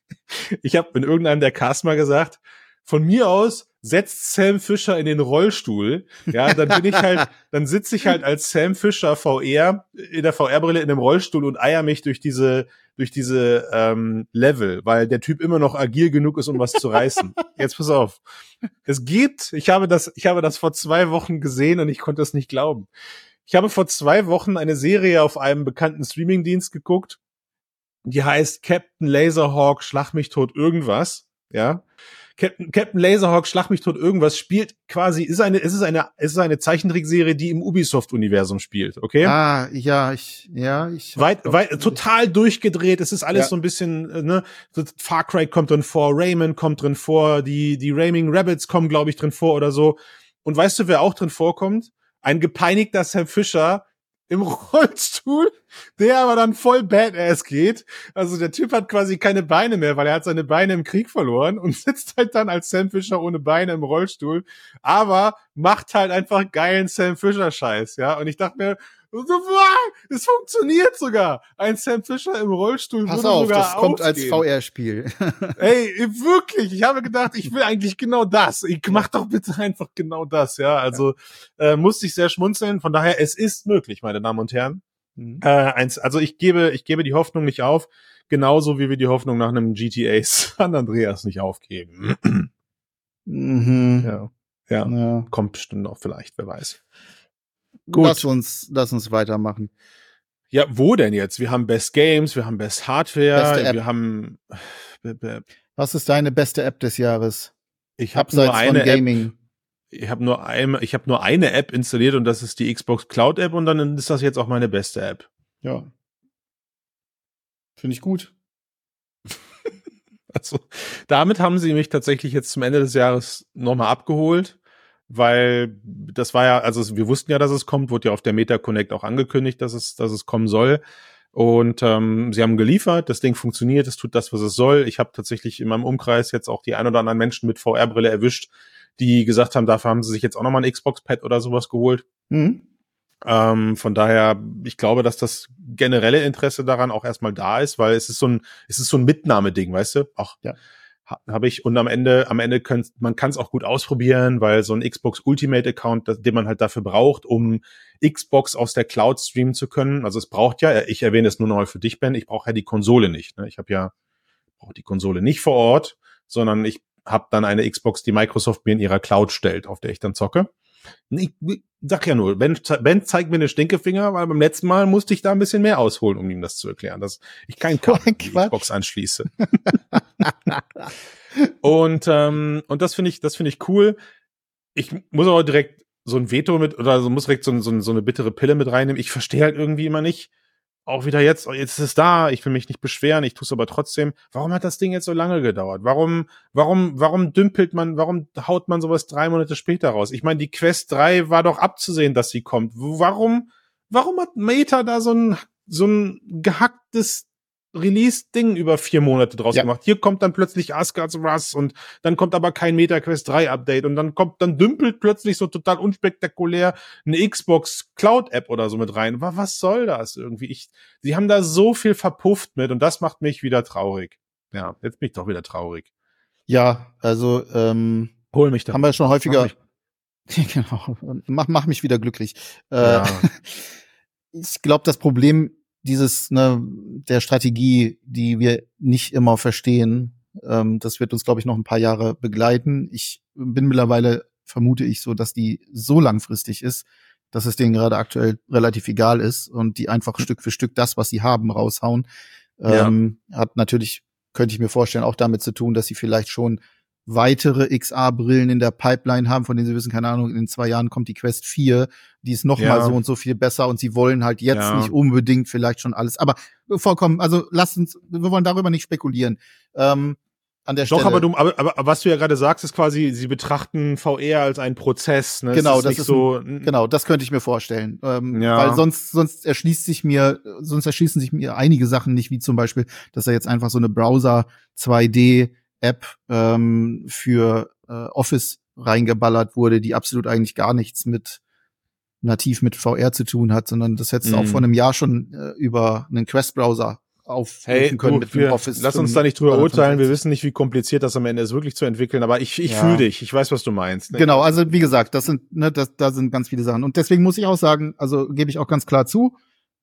ich habe in irgendeinem der Cast mal gesagt, von mir aus setzt Sam Fischer in den Rollstuhl, ja, dann bin ich halt, dann sitze ich halt als Sam Fischer VR in der VR-Brille in einem Rollstuhl und eier mich durch diese durch diese ähm, Level, weil der Typ immer noch agil genug ist, um was zu reißen. Jetzt pass auf, es gibt, ich habe das, ich habe das vor zwei Wochen gesehen und ich konnte es nicht glauben. Ich habe vor zwei Wochen eine Serie auf einem bekannten Streamingdienst geguckt, die heißt Captain Laserhawk Schlag mich tot irgendwas, ja. Captain, Captain Laserhawk, Schlag mich tot, irgendwas spielt quasi, ist eine, ist es eine, ist eine Zeichentrickserie, die im Ubisoft-Universum spielt, okay? Ah, ja, ich, ja, ich. Weit, weit, total durchgedreht, es ist alles ja. so ein bisschen, äh, ne, Far Cry kommt drin vor, Rayman kommt drin vor, die, die Raiming Rabbits kommen, glaube ich, drin vor oder so. Und weißt du, wer auch drin vorkommt? Ein gepeinigter Sam Fisher, im Rollstuhl, der aber dann voll badass geht. Also der Typ hat quasi keine Beine mehr, weil er hat seine Beine im Krieg verloren und sitzt halt dann als Sam Fisher ohne Beine im Rollstuhl, aber macht halt einfach geilen Sam Fisher Scheiß, ja. Und ich dachte mir, es funktioniert sogar. Ein Sam Fisher im Rollstuhl Pass würde auf, sogar das kommt als. VR-Spiel. Ey, wirklich, ich habe gedacht, ich will eigentlich genau das. Ich mach doch bitte einfach genau das, ja. Also äh, musste ich sehr schmunzeln. Von daher, es ist möglich, meine Damen und Herren. Mhm. Äh, eins, also ich gebe, ich gebe die Hoffnung nicht auf, genauso wie wir die Hoffnung nach einem GTA San Andreas nicht aufgeben. Mhm. ja. ja. Ja. Kommt bestimmt noch vielleicht, wer weiß. Gut. Lass uns, lass uns weitermachen. Ja, wo denn jetzt? Wir haben Best Games, wir haben Best Hardware, wir haben äh, Was ist deine beste App des Jahres? ich habe nur eine von App, Gaming. ich habe nur ein, ich habe nur eine App installiert und das ist die Xbox Cloud App und dann ist das jetzt auch meine beste App. Ja. Finde ich gut. Also damit haben sie mich tatsächlich jetzt zum Ende des Jahres nochmal abgeholt, weil das war ja, also wir wussten ja, dass es kommt, wurde ja auf der Meta Connect auch angekündigt, dass es, dass es kommen soll. Und ähm, sie haben geliefert, das Ding funktioniert, es tut das, was es soll. Ich habe tatsächlich in meinem Umkreis jetzt auch die ein oder anderen Menschen mit VR-Brille erwischt, die gesagt haben, dafür haben sie sich jetzt auch nochmal ein Xbox-Pad oder sowas geholt. Mhm. Ähm, von daher, ich glaube, dass das generelle Interesse daran auch erstmal da ist, weil es ist so ein, es ist so ein Mitnahmeding, weißt du? Ach, Ja. Ha- habe ich und am Ende, am Ende könnt, man kann es auch gut ausprobieren, weil so ein Xbox Ultimate Account, das- den man halt dafür braucht, um Xbox aus der Cloud streamen zu können. Also es braucht ja, ich erwähne es nur noch für dich, Ben, ich brauche ja die Konsole nicht. Ne? Ich habe ja brauche die Konsole nicht vor Ort, sondern ich habe dann eine Xbox, die Microsoft mir in ihrer Cloud stellt, auf der ich dann zocke. Ich sag ja nur, Ben, Ben zeigt mir den Stinkefinger, weil beim letzten Mal musste ich da ein bisschen mehr ausholen, um ihm das zu erklären, dass ich kein. Xbox anschließe. und ähm, und das finde ich, das finde ich cool. Ich muss aber direkt so ein Veto mit oder so muss direkt so, so, so eine bittere Pille mit reinnehmen. Ich verstehe halt irgendwie immer nicht. Auch wieder jetzt, oh, jetzt ist es da, ich will mich nicht beschweren, ich tue es aber trotzdem. Warum hat das Ding jetzt so lange gedauert? Warum, warum, warum dümpelt man, warum haut man sowas drei Monate später raus? Ich meine, die Quest 3 war doch abzusehen, dass sie kommt. Warum, warum hat Meta da so ein, so ein gehacktes Release-Ding über vier Monate draus Ja. gemacht? Hier kommt dann plötzlich Asgard's Rust und dann kommt aber kein Meta Quest 3 Update und dann kommt, dann dümpelt plötzlich so total unspektakulär eine Xbox Cloud App oder so mit rein. Wa- Was soll das irgendwie? Ich, sie haben da so viel verpufft mit und das macht mich wieder traurig. Ja, jetzt bin ich doch wieder traurig. Ja, also ähm, Hol mich da. haben wir schon häufiger. Mach genau. Mach, mach mich wieder glücklich. Äh, Ja. ich glaube, das Problem dieses ne, der Strategie, die wir nicht immer verstehen, ähm, das wird uns, glaube ich, noch ein paar Jahre begleiten. Ich bin mittlerweile, vermute ich, so, dass die so langfristig ist, dass es denen gerade aktuell relativ egal ist und die einfach Stück für Stück das, was sie haben, raushauen. Ja. Ähm, Hat natürlich, könnte ich mir vorstellen, auch damit zu tun, dass sie vielleicht schon weitere XR-Brillen in der Pipeline haben, von denen sie wissen, keine Ahnung, in zwei Jahren kommt die Quest 4, die ist noch Ja. mal so und so viel besser und sie wollen halt jetzt Ja. nicht unbedingt vielleicht schon alles, aber vollkommen, also lasst uns, wir wollen darüber nicht spekulieren. Ähm, an der Doch, Stelle. aber du, aber, aber was du ja gerade sagst, ist quasi, sie betrachten VR als einen Prozess. Ne? Genau, ist das nicht ist so. Genau, das könnte ich mir vorstellen. Ähm, Ja. Weil sonst, sonst erschließt sich mir, sonst erschließen sich mir einige Sachen nicht, wie zum Beispiel, dass er jetzt einfach so eine Browser 2D-App ähm, für äh, Office reingeballert wurde, die absolut eigentlich gar nichts mit nativ mit VR zu tun hat, sondern das hättest du auch Mhm. vor einem Jahr schon äh, über einen Quest-Browser aufrufen Hey, können du, mit dem wir, Office. lass uns da nicht drüber 565. urteilen. Wir wissen nicht, wie kompliziert das am Ende ist, wirklich zu entwickeln. Aber ich, ich Ja. fühle dich. Ich weiß, was du meinst. Ne? Genau, also wie gesagt, das sind, ne, das, da sind ganz viele Sachen. Und deswegen muss ich auch sagen, also gebe ich auch ganz klar zu,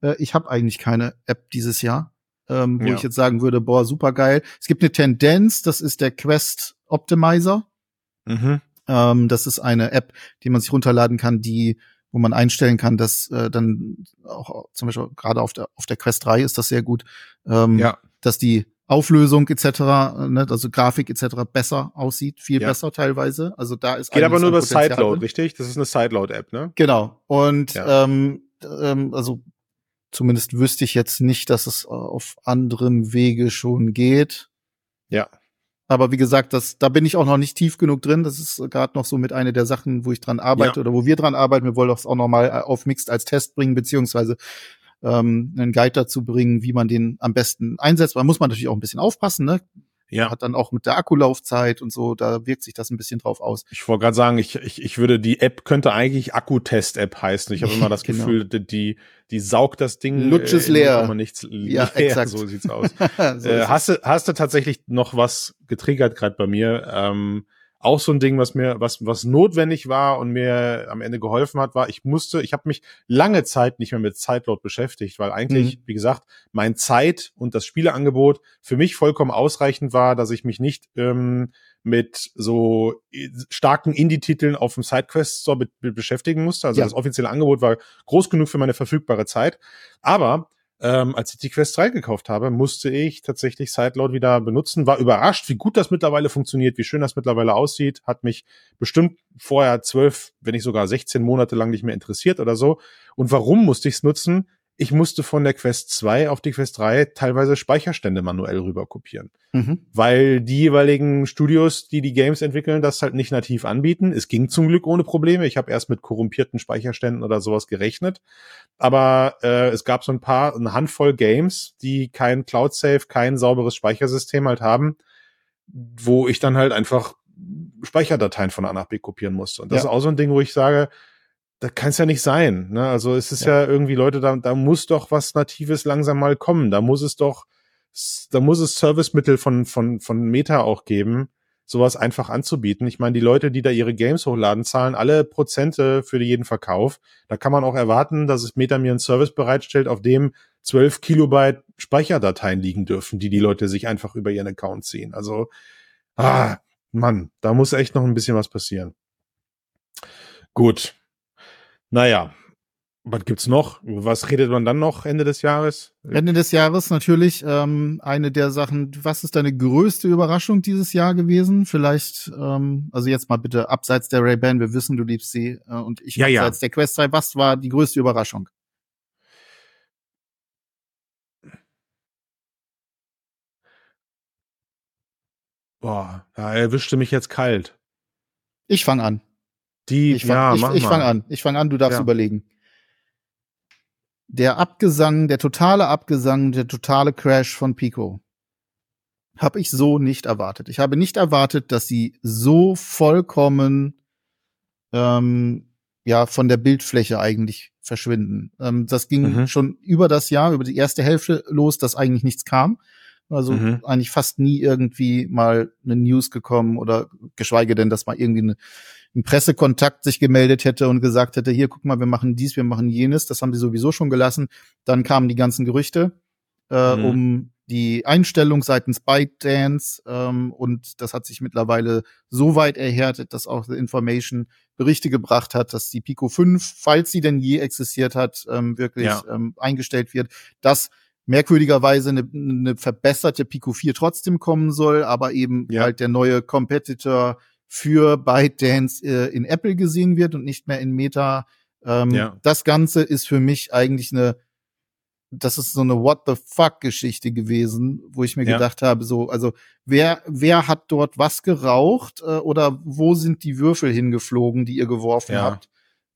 äh, ich habe eigentlich keine App dieses Jahr, ähm, wo Ja. ich jetzt sagen würde, boah, super geil. Es gibt eine Tendenz, das ist der Quest Optimizer. Mhm. Ähm, das ist eine App, die man sich runterladen kann, die wo man einstellen kann, dass äh, dann auch zum Beispiel gerade auf der auf der Quest 3 ist das sehr gut, ähm, Ja. dass die Auflösung etc., ne, also Grafik etc. besser aussieht, viel Ja. besser teilweise. Also da ist Geht aber nur über Sideload, richtig? Das ist eine Sideload-App, ne? Genau. Und Ja. ähm, ähm, also zumindest wüsste ich jetzt nicht, dass es äh, auf anderem Wege schon geht. Ja. Aber wie gesagt, das, da bin ich auch noch nicht tief genug drin. Das ist gerade noch so mit einer der Sachen, wo ich dran arbeite Ja. oder wo wir dran arbeiten. Wir wollen das auch noch mal äh, auf Mixed als Test bringen, beziehungsweise ähm, einen Guide dazu bringen, wie man den am besten einsetzt. Da muss man natürlich auch ein bisschen aufpassen. Ne? Ja. hat dann auch mit der Akkulaufzeit und so, da wirkt sich das ein bisschen drauf aus. Ich wollte gerade sagen, ich, ich, ich würde, die App könnte eigentlich Akkutest-App heißen. Ich habe immer das genau. Gefühl, die, die saugt das Ding. Lutsch ist äh, leer. Nichts ja, leer. exakt. So sieht's aus. so äh, hast, du, hast du tatsächlich noch was getriggert gerade bei mir? Ähm, auch so ein Ding, was mir, was, was notwendig war und mir am Ende geholfen hat, war, ich musste, ich habe mich lange Zeit nicht mehr mit Zeitload beschäftigt, weil eigentlich, mhm. wie gesagt, mein Zeit und das Spieleangebot für mich vollkommen ausreichend war, dass ich mich nicht ähm, mit so starken Indie-Titeln auf dem Sidequest-Store be beschäftigen musste. Also ja. das offizielle Angebot war groß genug für meine verfügbare Zeit. Aber ähm, als ich die Quest 3 gekauft habe, musste ich tatsächlich Sideload wieder benutzen. War überrascht, wie gut das mittlerweile funktioniert, wie schön das mittlerweile aussieht. Hat mich bestimmt vorher zwölf, wenn nicht sogar 16 Monate lang nicht mehr interessiert oder so. Und warum musste ich es nutzen? Ich musste von der Quest 2 auf die Quest 3 teilweise Speicherstände manuell rüber kopieren. Mhm. Weil die jeweiligen Studios, die die Games entwickeln, das halt nicht nativ anbieten. Es ging zum Glück ohne Probleme. Ich habe erst mit korrumpierten Speicherständen oder sowas gerechnet. Aber äh, es gab so ein paar, eine Handvoll Games, die kein Cloud-Safe, kein sauberes Speichersystem halt haben, wo ich dann halt einfach Speicherdateien von A nach B kopieren musste. Und das ja. ist auch so ein Ding, wo ich sage, da kann es ja nicht sein. Ne? Also es ist ja. ja irgendwie, Leute, da, da muss doch was Natives langsam mal kommen. Da muss es doch, da muss es Servicemittel von, von, von Meta auch geben, sowas einfach anzubieten. Ich meine, die Leute, die da ihre Games hochladen, zahlen alle Prozente für jeden Verkauf. Da kann man auch erwarten, dass es Meta mir einen Service bereitstellt, auf dem 12 Kilobyte Speicherdateien liegen dürfen, die die Leute sich einfach über ihren Account ziehen. Also, ah, Mann, da muss echt noch ein bisschen was passieren. Gut, naja, was gibt's noch? Was redet man dann noch Ende des Jahres? Ende des Jahres natürlich ähm, eine der Sachen. Was ist deine größte Überraschung dieses Jahr gewesen? Vielleicht, ähm, also jetzt mal bitte abseits der Ray Ban. Wir wissen, du liebst sie äh, und ich ja, abseits ja. der Quest 3. Was war die größte Überraschung? Boah, da erwischte mich jetzt kalt. Ich fange an. Die, ich fang, ja, ich, ich fange an. Ich fange an, du darfst ja. überlegen. Der Abgesang, der totale Abgesang, der totale Crash von Pico habe ich so nicht erwartet. Ich habe nicht erwartet, dass sie so vollkommen ähm, ja von der Bildfläche eigentlich verschwinden. Ähm, das ging mhm. schon über das Jahr, über die erste Hälfte los, dass eigentlich nichts kam. Also mhm. eigentlich fast nie irgendwie mal eine News gekommen oder geschweige denn, dass mal irgendwie eine ein Pressekontakt sich gemeldet hätte und gesagt hätte, hier, guck mal, wir machen dies, wir machen jenes. Das haben sie sowieso schon gelassen. Dann kamen die ganzen Gerüchte äh, mhm. um die Einstellung seitens ByteDance ähm, und das hat sich mittlerweile so weit erhärtet, dass auch The Information Berichte gebracht hat, dass die Pico 5, falls sie denn je existiert hat, ähm, wirklich ja. ähm, eingestellt wird, dass merkwürdigerweise eine, eine verbesserte Pico 4 trotzdem kommen soll, aber eben ja. halt der neue Competitor für ByteDance äh, in Apple gesehen wird und nicht mehr in Meta. Ähm, ja. Das Ganze ist für mich eigentlich eine, das ist so eine What the fuck Geschichte gewesen, wo ich mir ja. gedacht habe, so, also wer, wer hat dort was geraucht äh, oder wo sind die Würfel hingeflogen, die ihr geworfen ja. habt,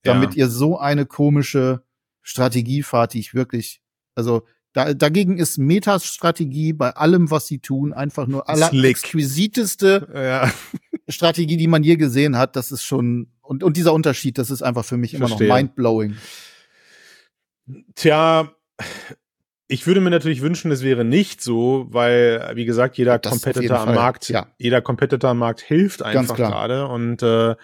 damit ihr so eine komische Strategie fahrt, die ich wirklich, also da, dagegen ist Metas Strategie bei allem, was sie tun, einfach nur aller exquisiteste ja. Strategie, die man je gesehen hat. Das ist schon und und dieser Unterschied, das ist einfach für mich immer Verstehe. noch mindblowing. Tja, ich würde mir natürlich wünschen, es wäre nicht so, weil wie gesagt, jeder das Competitor am Markt, ja. jeder Competitor am Markt hilft einfach gerade und äh,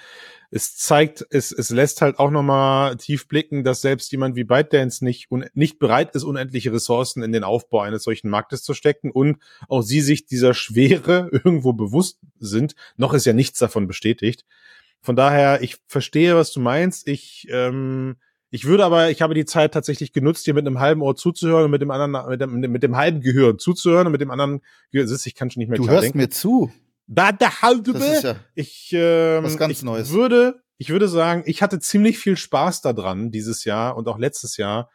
es zeigt, es, es lässt halt auch nochmal tief blicken, dass selbst jemand wie ByteDance nicht, nicht bereit ist, unendliche Ressourcen in den Aufbau eines solchen Marktes zu stecken und auch sie sich dieser Schwere irgendwo bewusst sind. Noch ist ja nichts davon bestätigt. Von daher, ich verstehe, was du meinst. Ich, ähm, ich würde aber, ich habe die Zeit tatsächlich genutzt, hier mit einem halben Ohr zuzuhören und mit dem anderen, mit dem, mit dem halben Gehör zuzuhören und mit dem anderen Gehör, ich kann schon nicht mehr Du hörst denken. mir zu. Ja ich, ähm, was ganz ich Neues. würde, ich würde sagen, ich hatte ziemlich viel Spaß daran dieses Jahr und auch letztes Jahr,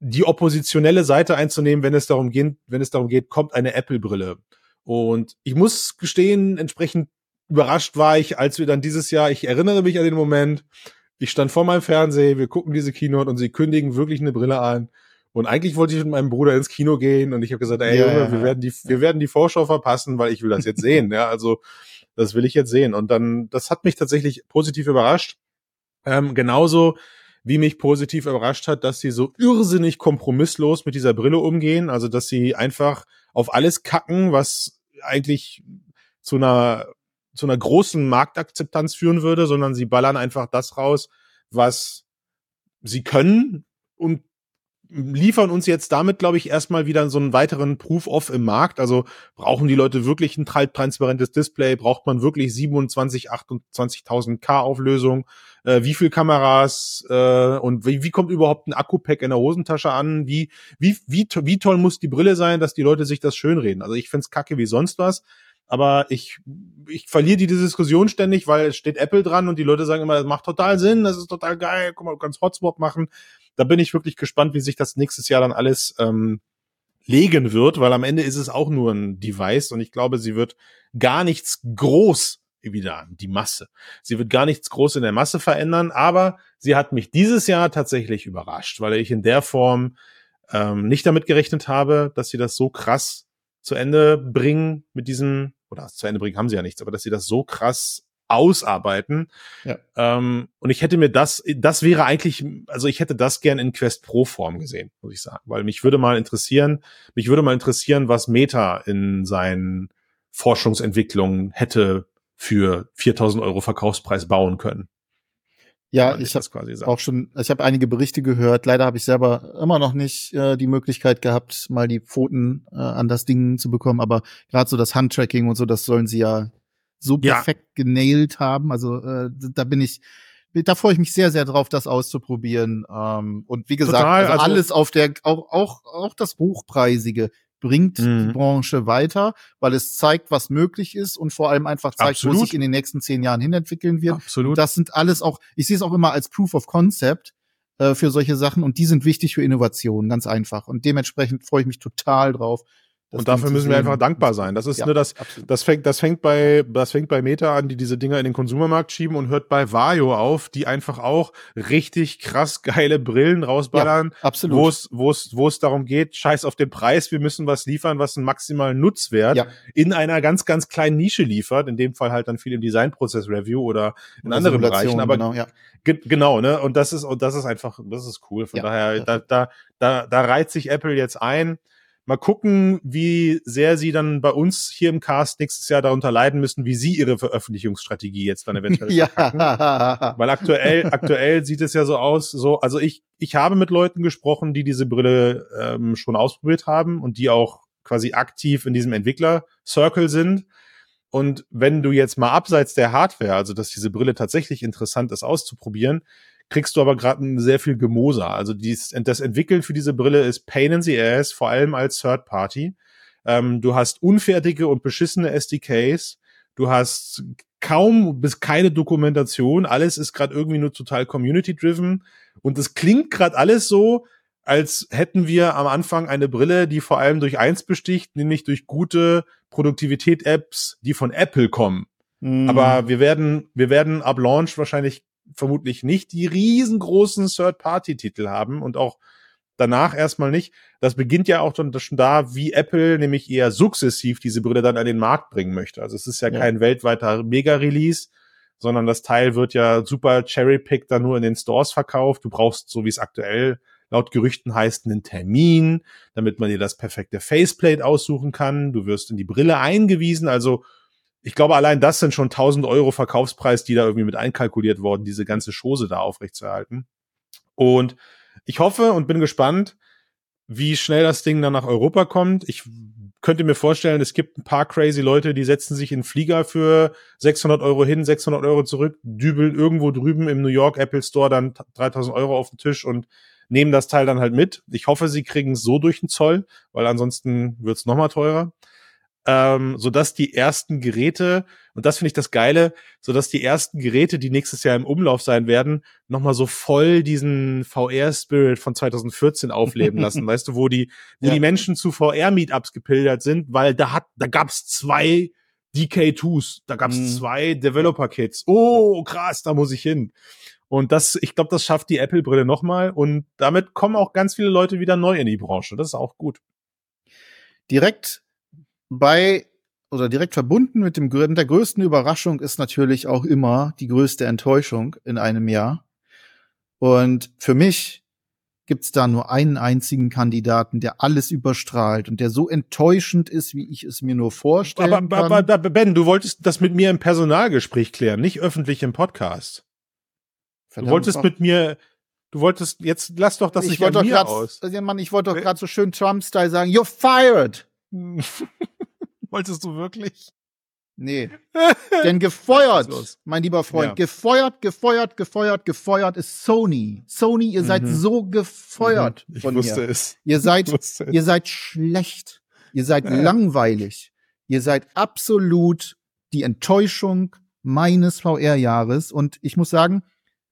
die oppositionelle Seite einzunehmen, wenn es darum geht, wenn es darum geht, kommt eine Apple-Brille. Und ich muss gestehen, entsprechend überrascht war ich, als wir dann dieses Jahr, ich erinnere mich an den Moment, ich stand vor meinem Fernseher, wir gucken diese Keynote und sie kündigen wirklich eine Brille an. Und eigentlich wollte ich mit meinem Bruder ins Kino gehen und ich habe gesagt, ey Ja, Junge, wir werden die, wir werden die Vorschau verpassen, weil ich will das jetzt sehen. Ja, also das will ich jetzt sehen. Und dann, das hat mich tatsächlich positiv überrascht. Ähm, genauso wie mich positiv überrascht hat, dass sie so irrsinnig kompromisslos mit dieser Brille umgehen. Also dass sie einfach auf alles kacken, was eigentlich zu einer zu einer großen Marktakzeptanz führen würde, sondern sie ballern einfach das raus, was sie können und liefern uns jetzt damit, glaube ich, erstmal wieder so einen weiteren Proof-Off im Markt. Also brauchen die Leute wirklich ein tra- transparentes Display? Braucht man wirklich 27, 28.000 K Auflösung? Äh, wie viel Kameras? Äh, und wie, wie kommt überhaupt ein Akku-Pack in der Hosentasche an? Wie, wie, wie, wie toll muss die Brille sein, dass die Leute sich das schönreden? Also ich find's kacke wie sonst was. Aber ich, ich verliere die Diskussion ständig, weil es steht Apple dran und die Leute sagen immer, das macht total Sinn, das ist total geil, guck mal, du kannst Hotspot machen da bin ich wirklich gespannt, wie sich das nächstes Jahr dann alles ähm, legen wird, weil am Ende ist es auch nur ein Device und ich glaube, sie wird gar nichts groß wieder die Masse. Sie wird gar nichts groß in der Masse verändern, aber sie hat mich dieses Jahr tatsächlich überrascht, weil ich in der Form ähm, nicht damit gerechnet habe, dass sie das so krass zu Ende bringen mit diesem, oder zu Ende bringen haben sie ja nichts, aber dass sie das so krass ausarbeiten. Ja. Ähm, und ich hätte mir das, das wäre eigentlich, also ich hätte das gern in Quest Pro Form gesehen, muss ich sagen, weil mich würde mal interessieren, mich würde mal interessieren, was Meta in seinen Forschungsentwicklungen hätte für 4000 Euro Verkaufspreis bauen können. Ja, ich habe auch schon, ich habe einige Berichte gehört. Leider habe ich selber immer noch nicht äh, die Möglichkeit gehabt, mal die Pfoten äh, an das Ding zu bekommen. Aber gerade so das Handtracking und so, das sollen sie ja so Ja. perfekt genailt haben. Also äh, da bin ich, da freue ich mich sehr, sehr drauf, das auszuprobieren. Ähm, und wie gesagt, Total, also also- alles auf der, auch, auch, auch das Hochpreisige bringt Mhm. die Branche weiter, weil es zeigt, was möglich ist und vor allem einfach zeigt, wo Absolut. sich in den nächsten zehn Jahren hinentwickeln wird. Absolut. Das sind alles auch, ich sehe es auch immer als Proof of Concept äh, für solche Sachen und die sind wichtig für Innovationen, ganz einfach. Und dementsprechend freue ich mich total drauf. Das und dafür müssen wir einfach dankbar sein. Das ist Ja, nur das, absolut. das fängt, das fängt bei, das fängt bei Meta an, die diese Dinger in den Konsumermarkt schieben und hört bei Vario auf, die einfach auch richtig krass geile Brillen rausballern, absolut. wo es, wo es, wo es darum geht, scheiß auf den Preis, wir müssen was liefern, was einen maximalen Nutzwert Ja. in einer ganz, ganz kleinen Nische liefert. In dem Fall halt dann viel im Designprozess-Review oder in Oder anderen Bereichen. Aber genau, ja. Ge genau, ne? Und das ist, und das ist einfach, das ist cool. Von Ja, daher, da, da, da, da reiht sich Apple jetzt ein. Mal gucken, wie sehr sie dann bei uns hier im Cast nächstes Jahr darunter leiden müssen, wie sie ihre Veröffentlichungsstrategie jetzt dann eventuell verpacken. Ja. Weil aktuell, aktuell sieht es ja so aus, so, also ich, ich habe mit Leuten gesprochen, die diese Brille ähm, schon ausprobiert haben und die auch quasi aktiv in diesem Entwickler-Circle sind. Und wenn du jetzt mal abseits der Hardware, also dass diese Brille tatsächlich interessant ist auszuprobieren, kriegst du aber gerade sehr viel Gemoser. Also dies, das Entwickeln für diese Brille ist Pain in the Ass, vor allem als Third Party. Ähm, du hast unfertige und beschissene SDKs. Du hast kaum bis keine Dokumentation. Alles ist gerade irgendwie nur total community-driven. Und es klingt gerade alles so, als hätten wir am Anfang eine Brille, die vor allem durch eins besticht, nämlich durch gute Produktivität-Apps, die von Apple kommen. Mhm. Aber wir werden, wir werden ab Launch wahrscheinlich vermutlich nicht die riesengroßen Third-Party-Titel haben und auch danach erstmal nicht. Das beginnt ja auch schon, da, wie Apple nämlich eher sukzessiv diese Brille dann an den Markt bringen möchte. Also es ist ja, Ja. kein weltweiter Mega-Release, sondern das Teil wird ja super cherry-picked dann nur in den Stores verkauft. Du brauchst, so wie es aktuell laut Gerüchten heißt, einen Termin, damit man dir das perfekte Faceplate aussuchen kann. Du wirst in die Brille eingewiesen. Also ich glaube, allein das sind schon 1000 Euro Verkaufspreis, die da irgendwie mit einkalkuliert worden, diese ganze Chose da aufrechtzuerhalten. Und ich hoffe und bin gespannt, wie schnell das Ding dann nach Europa kommt. Ich könnte mir vorstellen, es gibt ein paar crazy Leute, die setzen sich in Flieger für 600 Euro hin, 600 Euro zurück, dübeln irgendwo drüben im New York Apple Store dann 3000 Euro auf den Tisch und nehmen das Teil dann halt mit. Ich hoffe, sie kriegen es so durch den Zoll, weil ansonsten wird's noch mal teurer. Ähm, sodass die ersten Geräte, und das finde ich das Geile, sodass die ersten Geräte, die nächstes Jahr im Umlauf sein werden, nochmal so voll diesen VR-Spirit von 2014 aufleben lassen. weißt du, wo die, wo Ja. die Menschen zu VR-Meetups gepildert sind, weil da hat, da gab's zwei DK2s, da gab's Mhm. zwei Developer-Kits. Oh, krass, da muss ich hin. Und das, ich glaube, das schafft die Apple-Brille nochmal. Und damit kommen auch ganz viele Leute wieder neu in die Branche. Das ist auch gut. Direkt bei oder direkt verbunden mit dem der größten Überraschung ist natürlich auch immer die größte Enttäuschung in einem Jahr. Und für mich gibt's da nur einen einzigen Kandidaten, der alles überstrahlt und der so enttäuschend ist, wie ich es mir nur vorstellen aber, kann. Aber, aber Ben, du wolltest das mit mir im Personalgespräch klären, nicht öffentlich im Podcast. Verdammt du wolltest mit mir, du wolltest, jetzt lass doch das ich nicht an mir grad, aus. Mann, ich wollte doch gerade so schön Trump-Style sagen, you're fired. wolltest du wirklich? Nee. Denn gefeuert, mein lieber Freund, ja. gefeuert, gefeuert, gefeuert, gefeuert ist Sony. Sony, ihr mhm. seid so gefeuert mhm. ich von wusste mir. Es. Ihr seid, ihr seid schlecht. Ihr seid ja. langweilig. Ihr seid absolut die Enttäuschung meines VR-Jahres. Und ich muss sagen,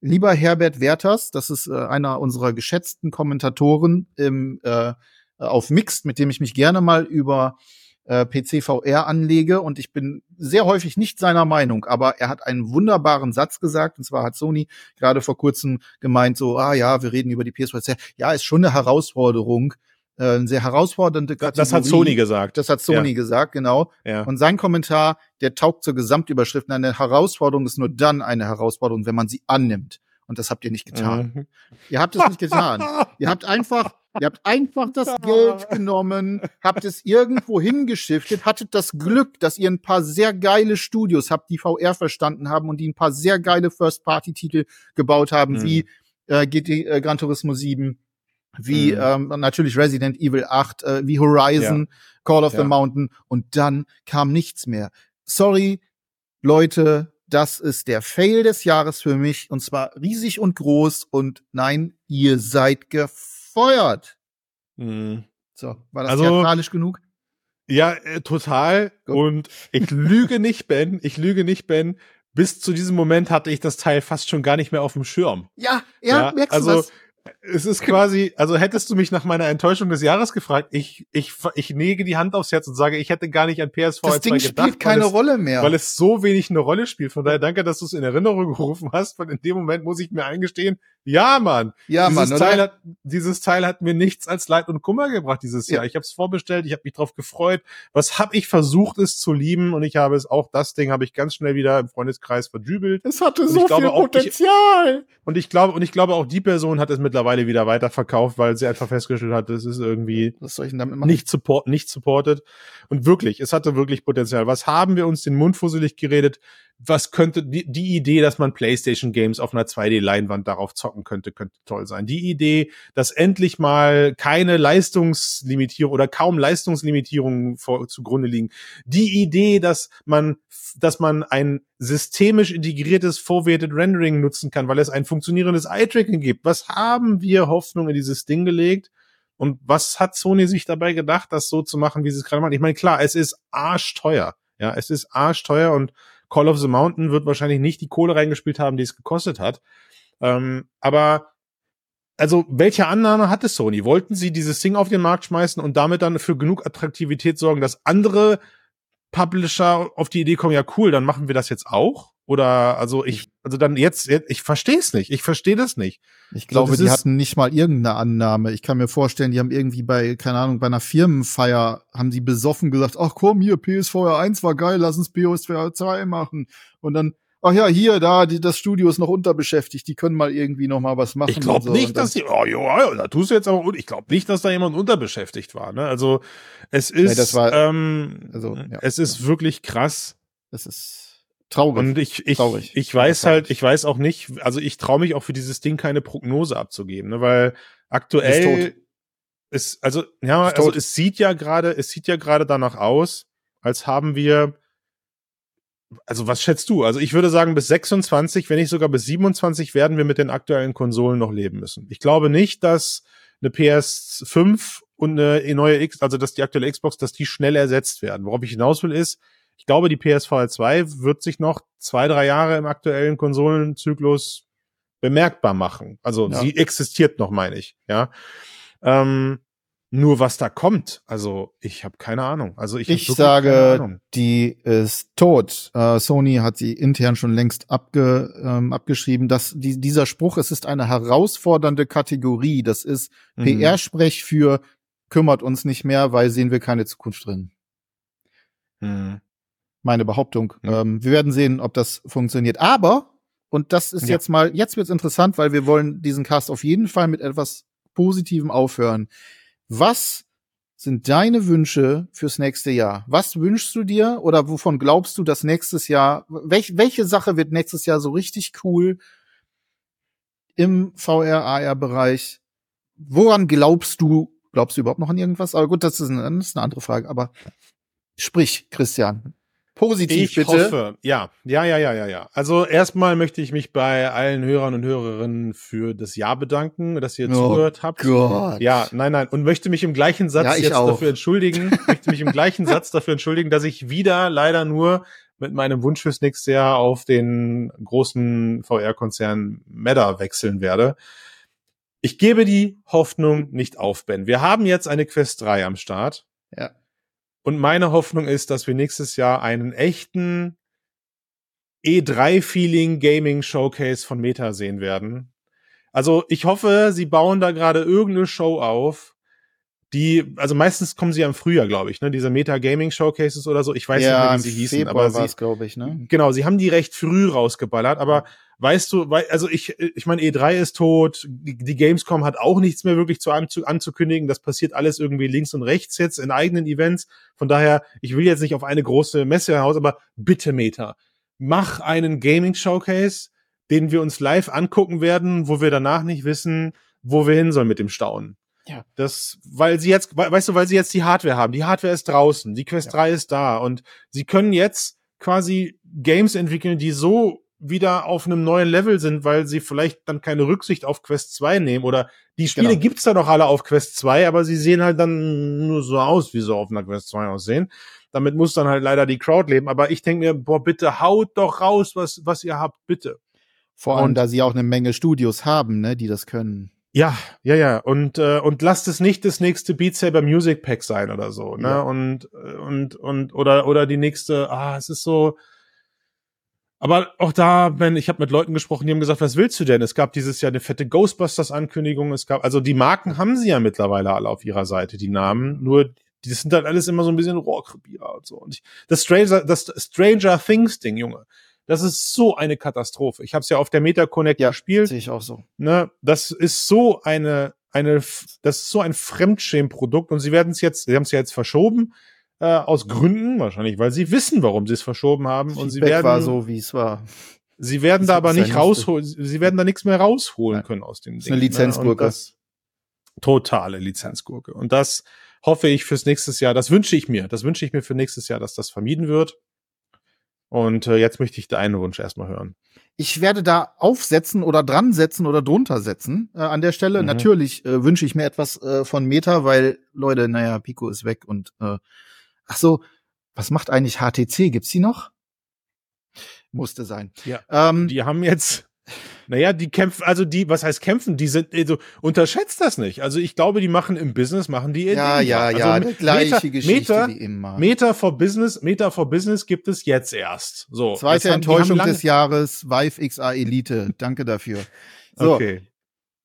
Lieber Herbert Werthers, das ist äh, einer unserer geschätzten Kommentatoren im, äh, auf Mixed, mit dem ich mich gerne mal über äh, PC-VR anlege und ich bin sehr häufig nicht seiner Meinung, aber er hat einen wunderbaren Satz gesagt und zwar hat Sony gerade vor kurzem gemeint so, ah ja, wir reden über die PS4. Ja, ist schon eine Herausforderung, äh, eine sehr herausfordernde Kategorie. Das hat Sony gesagt. Das hat Sony ja. gesagt, genau. Ja. Und sein Kommentar, der taugt zur Gesamtüberschrift. Eine Herausforderung ist nur dann eine Herausforderung, wenn man sie annimmt. Und das habt ihr nicht getan. Mhm. Ihr habt es nicht getan. ihr habt einfach, ihr habt einfach das Geld genommen, habt es irgendwo hingeschiftet, hattet das Glück, dass ihr ein paar sehr geile Studios habt, die VR verstanden haben und die ein paar sehr geile First-Party-Titel gebaut haben, mhm. wie äh, GT, äh, Gran Turismo 7, wie mhm. ähm, natürlich Resident Evil 8, äh, wie Horizon, ja. Call of ja. the Mountain und dann kam nichts mehr. Sorry, Leute, das ist der Fail des Jahres für mich und zwar riesig und groß und nein, ihr seid gefeuert. Mhm. So, war das also, theatralisch genug? Ja, äh, total. Gut. Und ich lüge nicht, Ben. Ich lüge nicht, Ben. Bis zu diesem Moment hatte ich das Teil fast schon gar nicht mehr auf dem Schirm. Ja, ja, ja merkst also, du was? Es ist quasi, also hättest du mich nach meiner Enttäuschung des Jahres gefragt, ich, ich, ich nege die Hand aufs Herz und sage, ich hätte gar nicht an PSV das Ding gedacht, spielt keine es, Rolle mehr. Weil es so wenig eine Rolle spielt. Von daher danke, dass du es in Erinnerung gerufen hast, weil in dem Moment muss ich mir eingestehen, ja, Mann. Ja, dieses Mann, Teil hat, dieses Teil hat mir nichts als Leid und Kummer gebracht dieses ja. Jahr. Ich habe es vorbestellt, ich habe mich drauf gefreut. Was habe ich versucht, es zu lieben und ich habe es auch das Ding habe ich ganz schnell wieder im Freundeskreis verdübelt. Es hatte so viel Potenzial. Ich, und ich glaube und ich glaube auch die Person hat es mittlerweile wieder weiterverkauft, weil sie einfach festgestellt hat, es ist irgendwie nicht support nicht supported und wirklich, es hatte wirklich Potenzial. Was haben wir uns den Mund fusselig geredet? Was könnte die, die Idee, dass man PlayStation Games auf einer 2D-Leinwand darauf zocken könnte, könnte toll sein. Die Idee, dass endlich mal keine Leistungslimitierung oder kaum Leistungslimitierungen vor, zugrunde liegen. Die Idee, dass man, dass man ein systemisch integriertes Forwarded Rendering nutzen kann, weil es ein funktionierendes Eye-Tracking gibt. Was haben wir Hoffnung in dieses Ding gelegt? Und was hat Sony sich dabei gedacht, das so zu machen, wie sie es gerade machen? Ich meine, klar, es ist arschteuer. Ja, es ist arschteuer und Call of the Mountain wird wahrscheinlich nicht die Kohle reingespielt haben, die es gekostet hat. Ähm, aber also welche Annahme hatte Sony? Wollten sie dieses Ding auf den Markt schmeißen und damit dann für genug Attraktivität sorgen, dass andere Publisher auf die Idee kommen, ja cool, dann machen wir das jetzt auch? Oder also ich, also dann jetzt, ich verstehe es nicht. Ich verstehe das nicht. Ich glaube, also, die hatten nicht mal irgendeine Annahme. Ich kann mir vorstellen, die haben irgendwie bei, keine Ahnung, bei einer Firmenfeier haben die besoffen gesagt, ach komm, hier, PSVR 1 war geil, lass uns PSVR 2 machen. Und dann, ach ja, hier, da, die, das Studio ist noch unterbeschäftigt, die können mal irgendwie noch mal was machen. Ich glaube so. nicht, dass die, oh ja, da tust du jetzt aber, ich glaube nicht, dass da jemand unterbeschäftigt war. Ne? Also es ist, nee, das war, ähm, also, ja. es ist wirklich krass. Es ist Traurig. Und ich, ich, Traurig. ich weiß halt, ich weiß auch nicht, also ich traue mich auch für dieses Ding keine Prognose abzugeben, ne, weil aktuell ist, ist also, ja, ist also tot. es sieht ja gerade, es sieht ja gerade danach aus, als haben wir, also was schätzt du? Also ich würde sagen, bis 26, wenn nicht sogar bis 27 werden wir mit den aktuellen Konsolen noch leben müssen. Ich glaube nicht, dass eine PS5 und eine neue X, also dass die aktuelle Xbox, dass die schnell ersetzt werden. Worauf ich hinaus will, ist, ich glaube, die PSVR 2 wird sich noch zwei, drei Jahre im aktuellen Konsolenzyklus bemerkbar machen. Also ja. sie existiert noch, meine ich. Ja. Ähm, Nur was da kommt, also ich habe keine Ahnung. Also ich, ich sage, die ist tot. Äh, Sony hat sie intern schon längst abge, ähm, abgeschrieben, dass die, dieser Spruch, es ist eine herausfordernde Kategorie. Das ist mhm. PR-Sprech für kümmert uns nicht mehr, weil sehen wir keine Zukunft drin. Mhm. Meine Behauptung. Mhm. Ähm, wir werden sehen, ob das funktioniert. Aber und das ist ja. jetzt mal, jetzt wird's interessant, weil wir wollen diesen Cast auf jeden Fall mit etwas Positivem aufhören. Was sind deine Wünsche fürs nächste Jahr? Was wünschst du dir oder wovon glaubst du, dass nächstes Jahr, welch, welche Sache wird nächstes Jahr so richtig cool im VR, AR-Bereich? Woran glaubst du, glaubst du überhaupt noch an irgendwas? Aber gut, das ist eine, das ist eine andere Frage. Aber sprich, Christian, Positiv ich bitte. Hoffe, ja, ja, ja, ja, ja, ja. Also erstmal möchte ich mich bei allen Hörern und Hörerinnen für das Jahr bedanken, dass ihr oh zugehört habt. Gott. Ja, nein, nein. Und möchte mich im gleichen Satz ja, jetzt auch. dafür entschuldigen, möchte mich im gleichen Satz dafür entschuldigen, dass ich wieder leider nur mit meinem Wunsch fürs nächste Jahr auf den großen VR-Konzern Meta wechseln werde. Ich gebe die Hoffnung nicht auf, Ben. Wir haben jetzt eine Quest 3 am Start. Ja. Und meine Hoffnung ist, dass wir nächstes Jahr einen echten E3-Feeling Gaming Showcase von Meta sehen werden. Also ich hoffe, sie bauen da gerade irgendeine Show auf, die, also meistens kommen sie ja im Frühjahr, glaube ich, ne, diese Meta Gaming Showcases oder so. Ich weiß ja, nicht mehr, wie sie hießen, Februar aber sie, glaube ich, ne? Genau, sie haben die recht früh rausgeballert, aber weißt du, weil, also ich, ich meine, E3 ist tot, die, die Gamescom hat auch nichts mehr wirklich zu, anzu, anzukündigen. Das passiert alles irgendwie links und rechts jetzt in eigenen Events. Von daher, ich will jetzt nicht auf eine große Messe heraus, aber bitte Meta, mach einen Gaming Showcase, den wir uns live angucken werden, wo wir danach nicht wissen, wo wir hin sollen mit dem Staunen. Ja. Das, weil sie jetzt, weißt du, weil sie jetzt die Hardware haben. Die Hardware ist draußen, die Quest ja. 3 ist da und sie können jetzt quasi Games entwickeln, die so wieder auf einem neuen Level sind, weil sie vielleicht dann keine Rücksicht auf Quest 2 nehmen oder die Spiele genau. gibt's da doch alle auf Quest 2, aber sie sehen halt dann nur so aus, wie sie auf einer Quest 2 aussehen. Damit muss dann halt leider die Crowd leben, aber ich denke mir, boah, bitte haut doch raus, was was ihr habt, bitte. Vor allem, und, da sie auch eine Menge Studios haben, ne, die das können. Ja, ja, ja. Und, äh, und lasst es nicht das nächste Beat Saber Music Pack sein oder so, ne? Ja. Und, und, und, oder, oder die nächste, ah, es ist so. Aber auch da, wenn, ich habe mit Leuten gesprochen, die haben gesagt, was willst du denn? Es gab dieses Jahr eine fette Ghostbusters-Ankündigung, es gab, also die Marken haben sie ja mittlerweile alle auf ihrer Seite, die Namen, nur das sind halt alles immer so ein bisschen Rohrkrepierer und so. Und ich, das Stranger, das Stranger Things Ding, Junge. Das ist so eine Katastrophe. Ich habe es ja auf der Meta Connect ja, gespielt. Sehe ich auch so. Ne, das ist so eine eine das ist so ein Fremdschämen-Produkt und sie werden es jetzt, sie haben es ja jetzt verschoben äh, aus Gründen wahrscheinlich, weil sie wissen, warum sie es verschoben haben Feedback und sie werden war so wie es war. Sie werden das da aber nicht rausholen, sie werden da nichts mehr rausholen ja. können aus dem Ding. Eine Lizenzgurke. Ne? totale Lizenzgurke. Und das hoffe ich fürs nächste Jahr, das wünsche ich mir, das wünsche ich mir für nächstes Jahr, dass das vermieden wird. Und äh, jetzt möchte ich deinen Wunsch erstmal hören. Ich werde da aufsetzen oder dran setzen oder drunter setzen äh, an der Stelle. Mhm. Natürlich äh, wünsche ich mir etwas äh, von Meta, weil Leute, naja, Pico ist weg und äh, ach so, was macht eigentlich HTC? Gibt's die noch? Musste sein. Ja. Ähm, die haben jetzt naja, die kämpfen, also die, was heißt kämpfen? Die sind, also unterschätzt das nicht. Also ich glaube, die machen im Business, machen die Ja, ja, also ja, die gleiche Meta, Geschichte Meta, wie immer. Meta for Business, Meta for Business gibt es jetzt erst. So. Zweite haben, Enttäuschung des Jahres, Vive XA Elite. Danke dafür. So. Okay.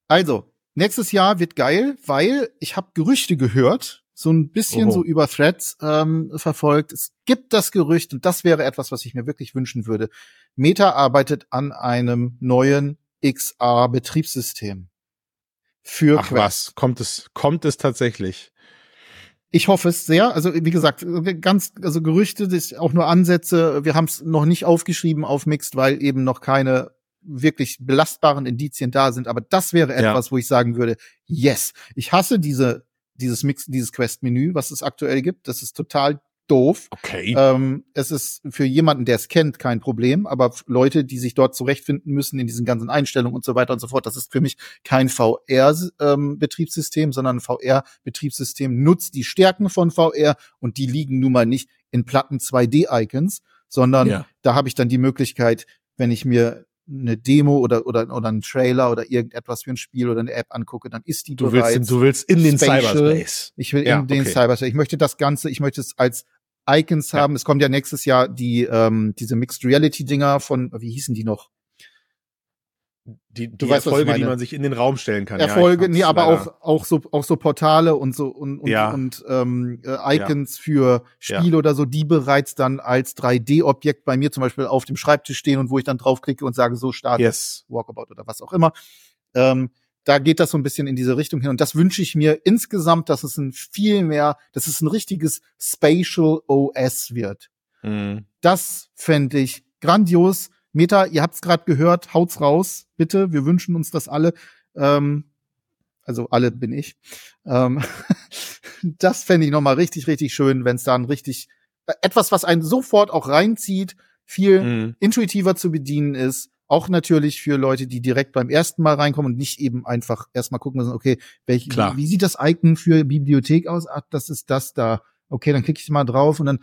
Also, nächstes Jahr wird geil, weil ich habe Gerüchte gehört, so ein bisschen Oho. so über Threads ähm, verfolgt. Es gibt das Gerücht, und das wäre etwas, was ich mir wirklich wünschen würde. Meta arbeitet an einem neuen XR-Betriebssystem. Für Ach Quest. was, kommt es, kommt es tatsächlich? Ich hoffe es sehr. Also wie gesagt, ganz also Gerüchte, das ist auch nur Ansätze. Wir haben es noch nicht aufgeschrieben auf Mixed, weil eben noch keine wirklich belastbaren Indizien da sind. Aber das wäre etwas, ja. wo ich sagen würde: Yes, ich hasse diese dieses Mix, dieses Quest-Menü, was es aktuell gibt. Das ist total doof. Okay. Ähm, es ist für jemanden, der es kennt, kein Problem, aber Leute, die sich dort zurechtfinden müssen in diesen ganzen Einstellungen und so weiter und so fort, das ist für mich kein VR-Betriebssystem, ähm, sondern ein VR-Betriebssystem nutzt die Stärken von VR und die liegen nun mal nicht in platten 2D-Icons, sondern ja. da habe ich dann die Möglichkeit, wenn ich mir eine Demo oder, oder, oder einen Trailer oder irgendetwas für ein Spiel oder eine App angucke, dann ist die Du bereits willst, du willst in den spatial. Cyberspace. Ich will Ja, in den okay. Cyberspace. Ich möchte das Ganze, ich möchte es als Icons Ja. haben. Es kommt ja nächstes Jahr die, ähm, diese Mixed Reality Dinger von, wie hießen die noch? Die, die weißt, Erfolge, die man sich in den Raum stellen kann. Ja, Erfolge, hab's nee, aber leider. auch, auch so, auch so Portale und so und, und, Ja. und ähm, äh, Icons für Spiele oder so, die bereits dann als 3D-Objekt bei mir zum Beispiel auf dem Schreibtisch stehen und wo ich dann draufklicke und sage, so start Yes. Walkabout oder was auch immer. Ähm, da geht das so ein bisschen in diese Richtung hin. Und das wünsche ich mir insgesamt, dass es ein viel mehr, dass es ein richtiges Spatial OS wird. Mhm. Das fände ich grandios. Meta, ihr habt's gerade gehört, haut's raus, bitte. Wir wünschen uns das alle. Ähm, also alle bin ich. Ähm, das fände ich nochmal richtig, richtig schön, wenn es dann richtig etwas, was einen sofort auch reinzieht, viel Mhm. intuitiver zu bedienen ist. Auch natürlich für Leute, die direkt beim ersten Mal reinkommen und nicht eben einfach erstmal gucken müssen, okay, welche, Klar. wie, wie sieht das Icon für Bibliothek aus? Ach, das ist das da. Okay, dann klicke ich mal drauf und dann,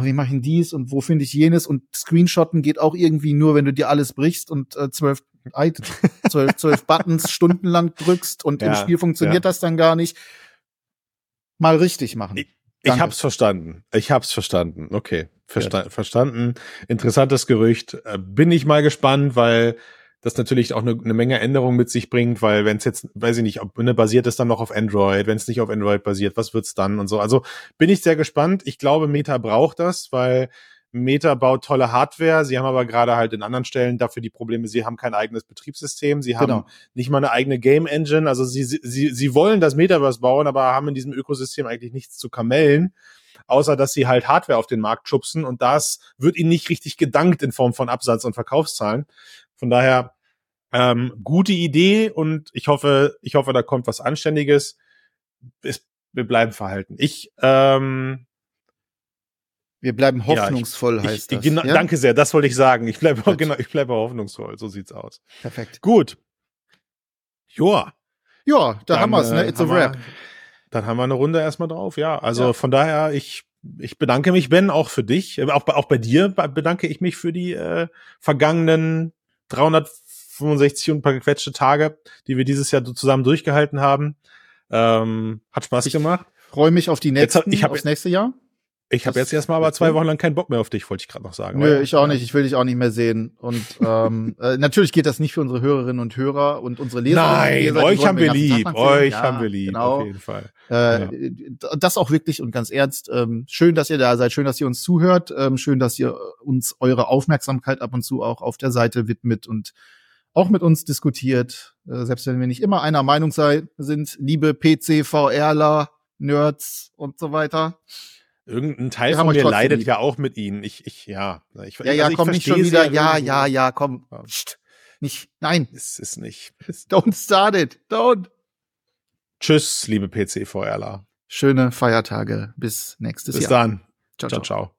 oh, wie mache ich dies und wo finde ich jenes? Und Screenshotten geht auch irgendwie nur, wenn du dir alles brichst und äh, zwölf, zwölf, zwölf Buttons stundenlang drückst und im Ja, Spiel funktioniert ja. das dann gar nicht. Mal richtig machen. Ich Danke. hab's verstanden. Ich hab's verstanden. Okay. Versta verstanden. Interessantes Gerücht. Äh, Bin ich mal gespannt, weil das natürlich auch eine, eine Menge Änderungen mit sich bringt, weil wenn es jetzt, weiß ich nicht, ob ne, basiert es dann noch auf Android, wenn es nicht auf Android basiert, was wird's dann und so. Also bin ich sehr gespannt. Ich glaube, Meta braucht das, weil Meta baut tolle Hardware. Sie haben aber gerade halt in anderen Stellen dafür die Probleme, sie haben kein eigenes Betriebssystem, sie haben Genau. nicht mal eine eigene Game Engine. Also sie, sie, sie sie wollen das Metaverse bauen, aber haben in diesem Ökosystem eigentlich nichts zu kamellen, außer dass sie halt Hardware auf den Markt schubsen und das wird ihnen nicht richtig gedankt in Form von Absatz und Verkaufszahlen. Von daher ähm, gute Idee und ich hoffe, ich hoffe, da kommt was Anständiges. Es, wir bleiben verhalten. Ich ähm, Wir bleiben Ja, ich- hoffnungsvoll, heißt ich, das. genau, ja? danke sehr, das wollte ich sagen. Ich bleibe genau, ich bleibe hoffnungsvoll. So sieht's aus. Perfekt. Gut. Joa. Ja, da Dann, haben wir's, ne? äh, It's a wir- wrap. Dann haben wir eine Runde erstmal drauf, ja. Also Ja. von daher, ich, ich bedanke mich, Ben, auch für dich. Äh, Auch bei, auch bei dir be- bedanke ich mich für die äh, vergangenen 365 und ein paar gequetschte Tage, die wir dieses Jahr zusammen durchgehalten haben. Ähm, hat Spaß Ich- gemacht. Freue mich auf die Jetzt nächsten, hab- ich hab- aufs nächste Jahr. Ich habe jetzt erstmal aber zwei. Wochen lang keinen Bock mehr auf dich, wollte ich gerade noch sagen. Nö, ich auch nicht. Ich will dich auch nicht mehr sehen. Und ähm, äh, natürlich geht das nicht für unsere Hörerinnen und Hörer und unsere Leser. Nein, Leser, euch haben wir lieb. Euch Ja, haben wir lieb, Genau. auf jeden Fall. Äh, Das auch wirklich und ganz ernst. Ähm, schön, dass ihr da seid. Schön, dass ihr uns zuhört. Ähm, schön, dass ihr uns eure Aufmerksamkeit ab und zu auch auf der Seite widmet und auch mit uns diskutiert. Äh, selbst wenn wir nicht immer einer Meinung sei, sind, liebe PC-VRler, Nerds und so weiter. Irgendein Teil von mir leidet lieb. ja auch mit ihnen. Ich, ich, ja. Ich, Ja, ja, also ich komm nicht schon wieder. Ja, irgendwo. ja, ja, komm. Ja. Psst. Nicht, nein. Es ist nicht. Don't start it. Don't. Tschüss, liebe PC-VRler. Schöne Feiertage. Bis nächstes Bis Jahr. dann. Ciao, ciao. ciao. ciao.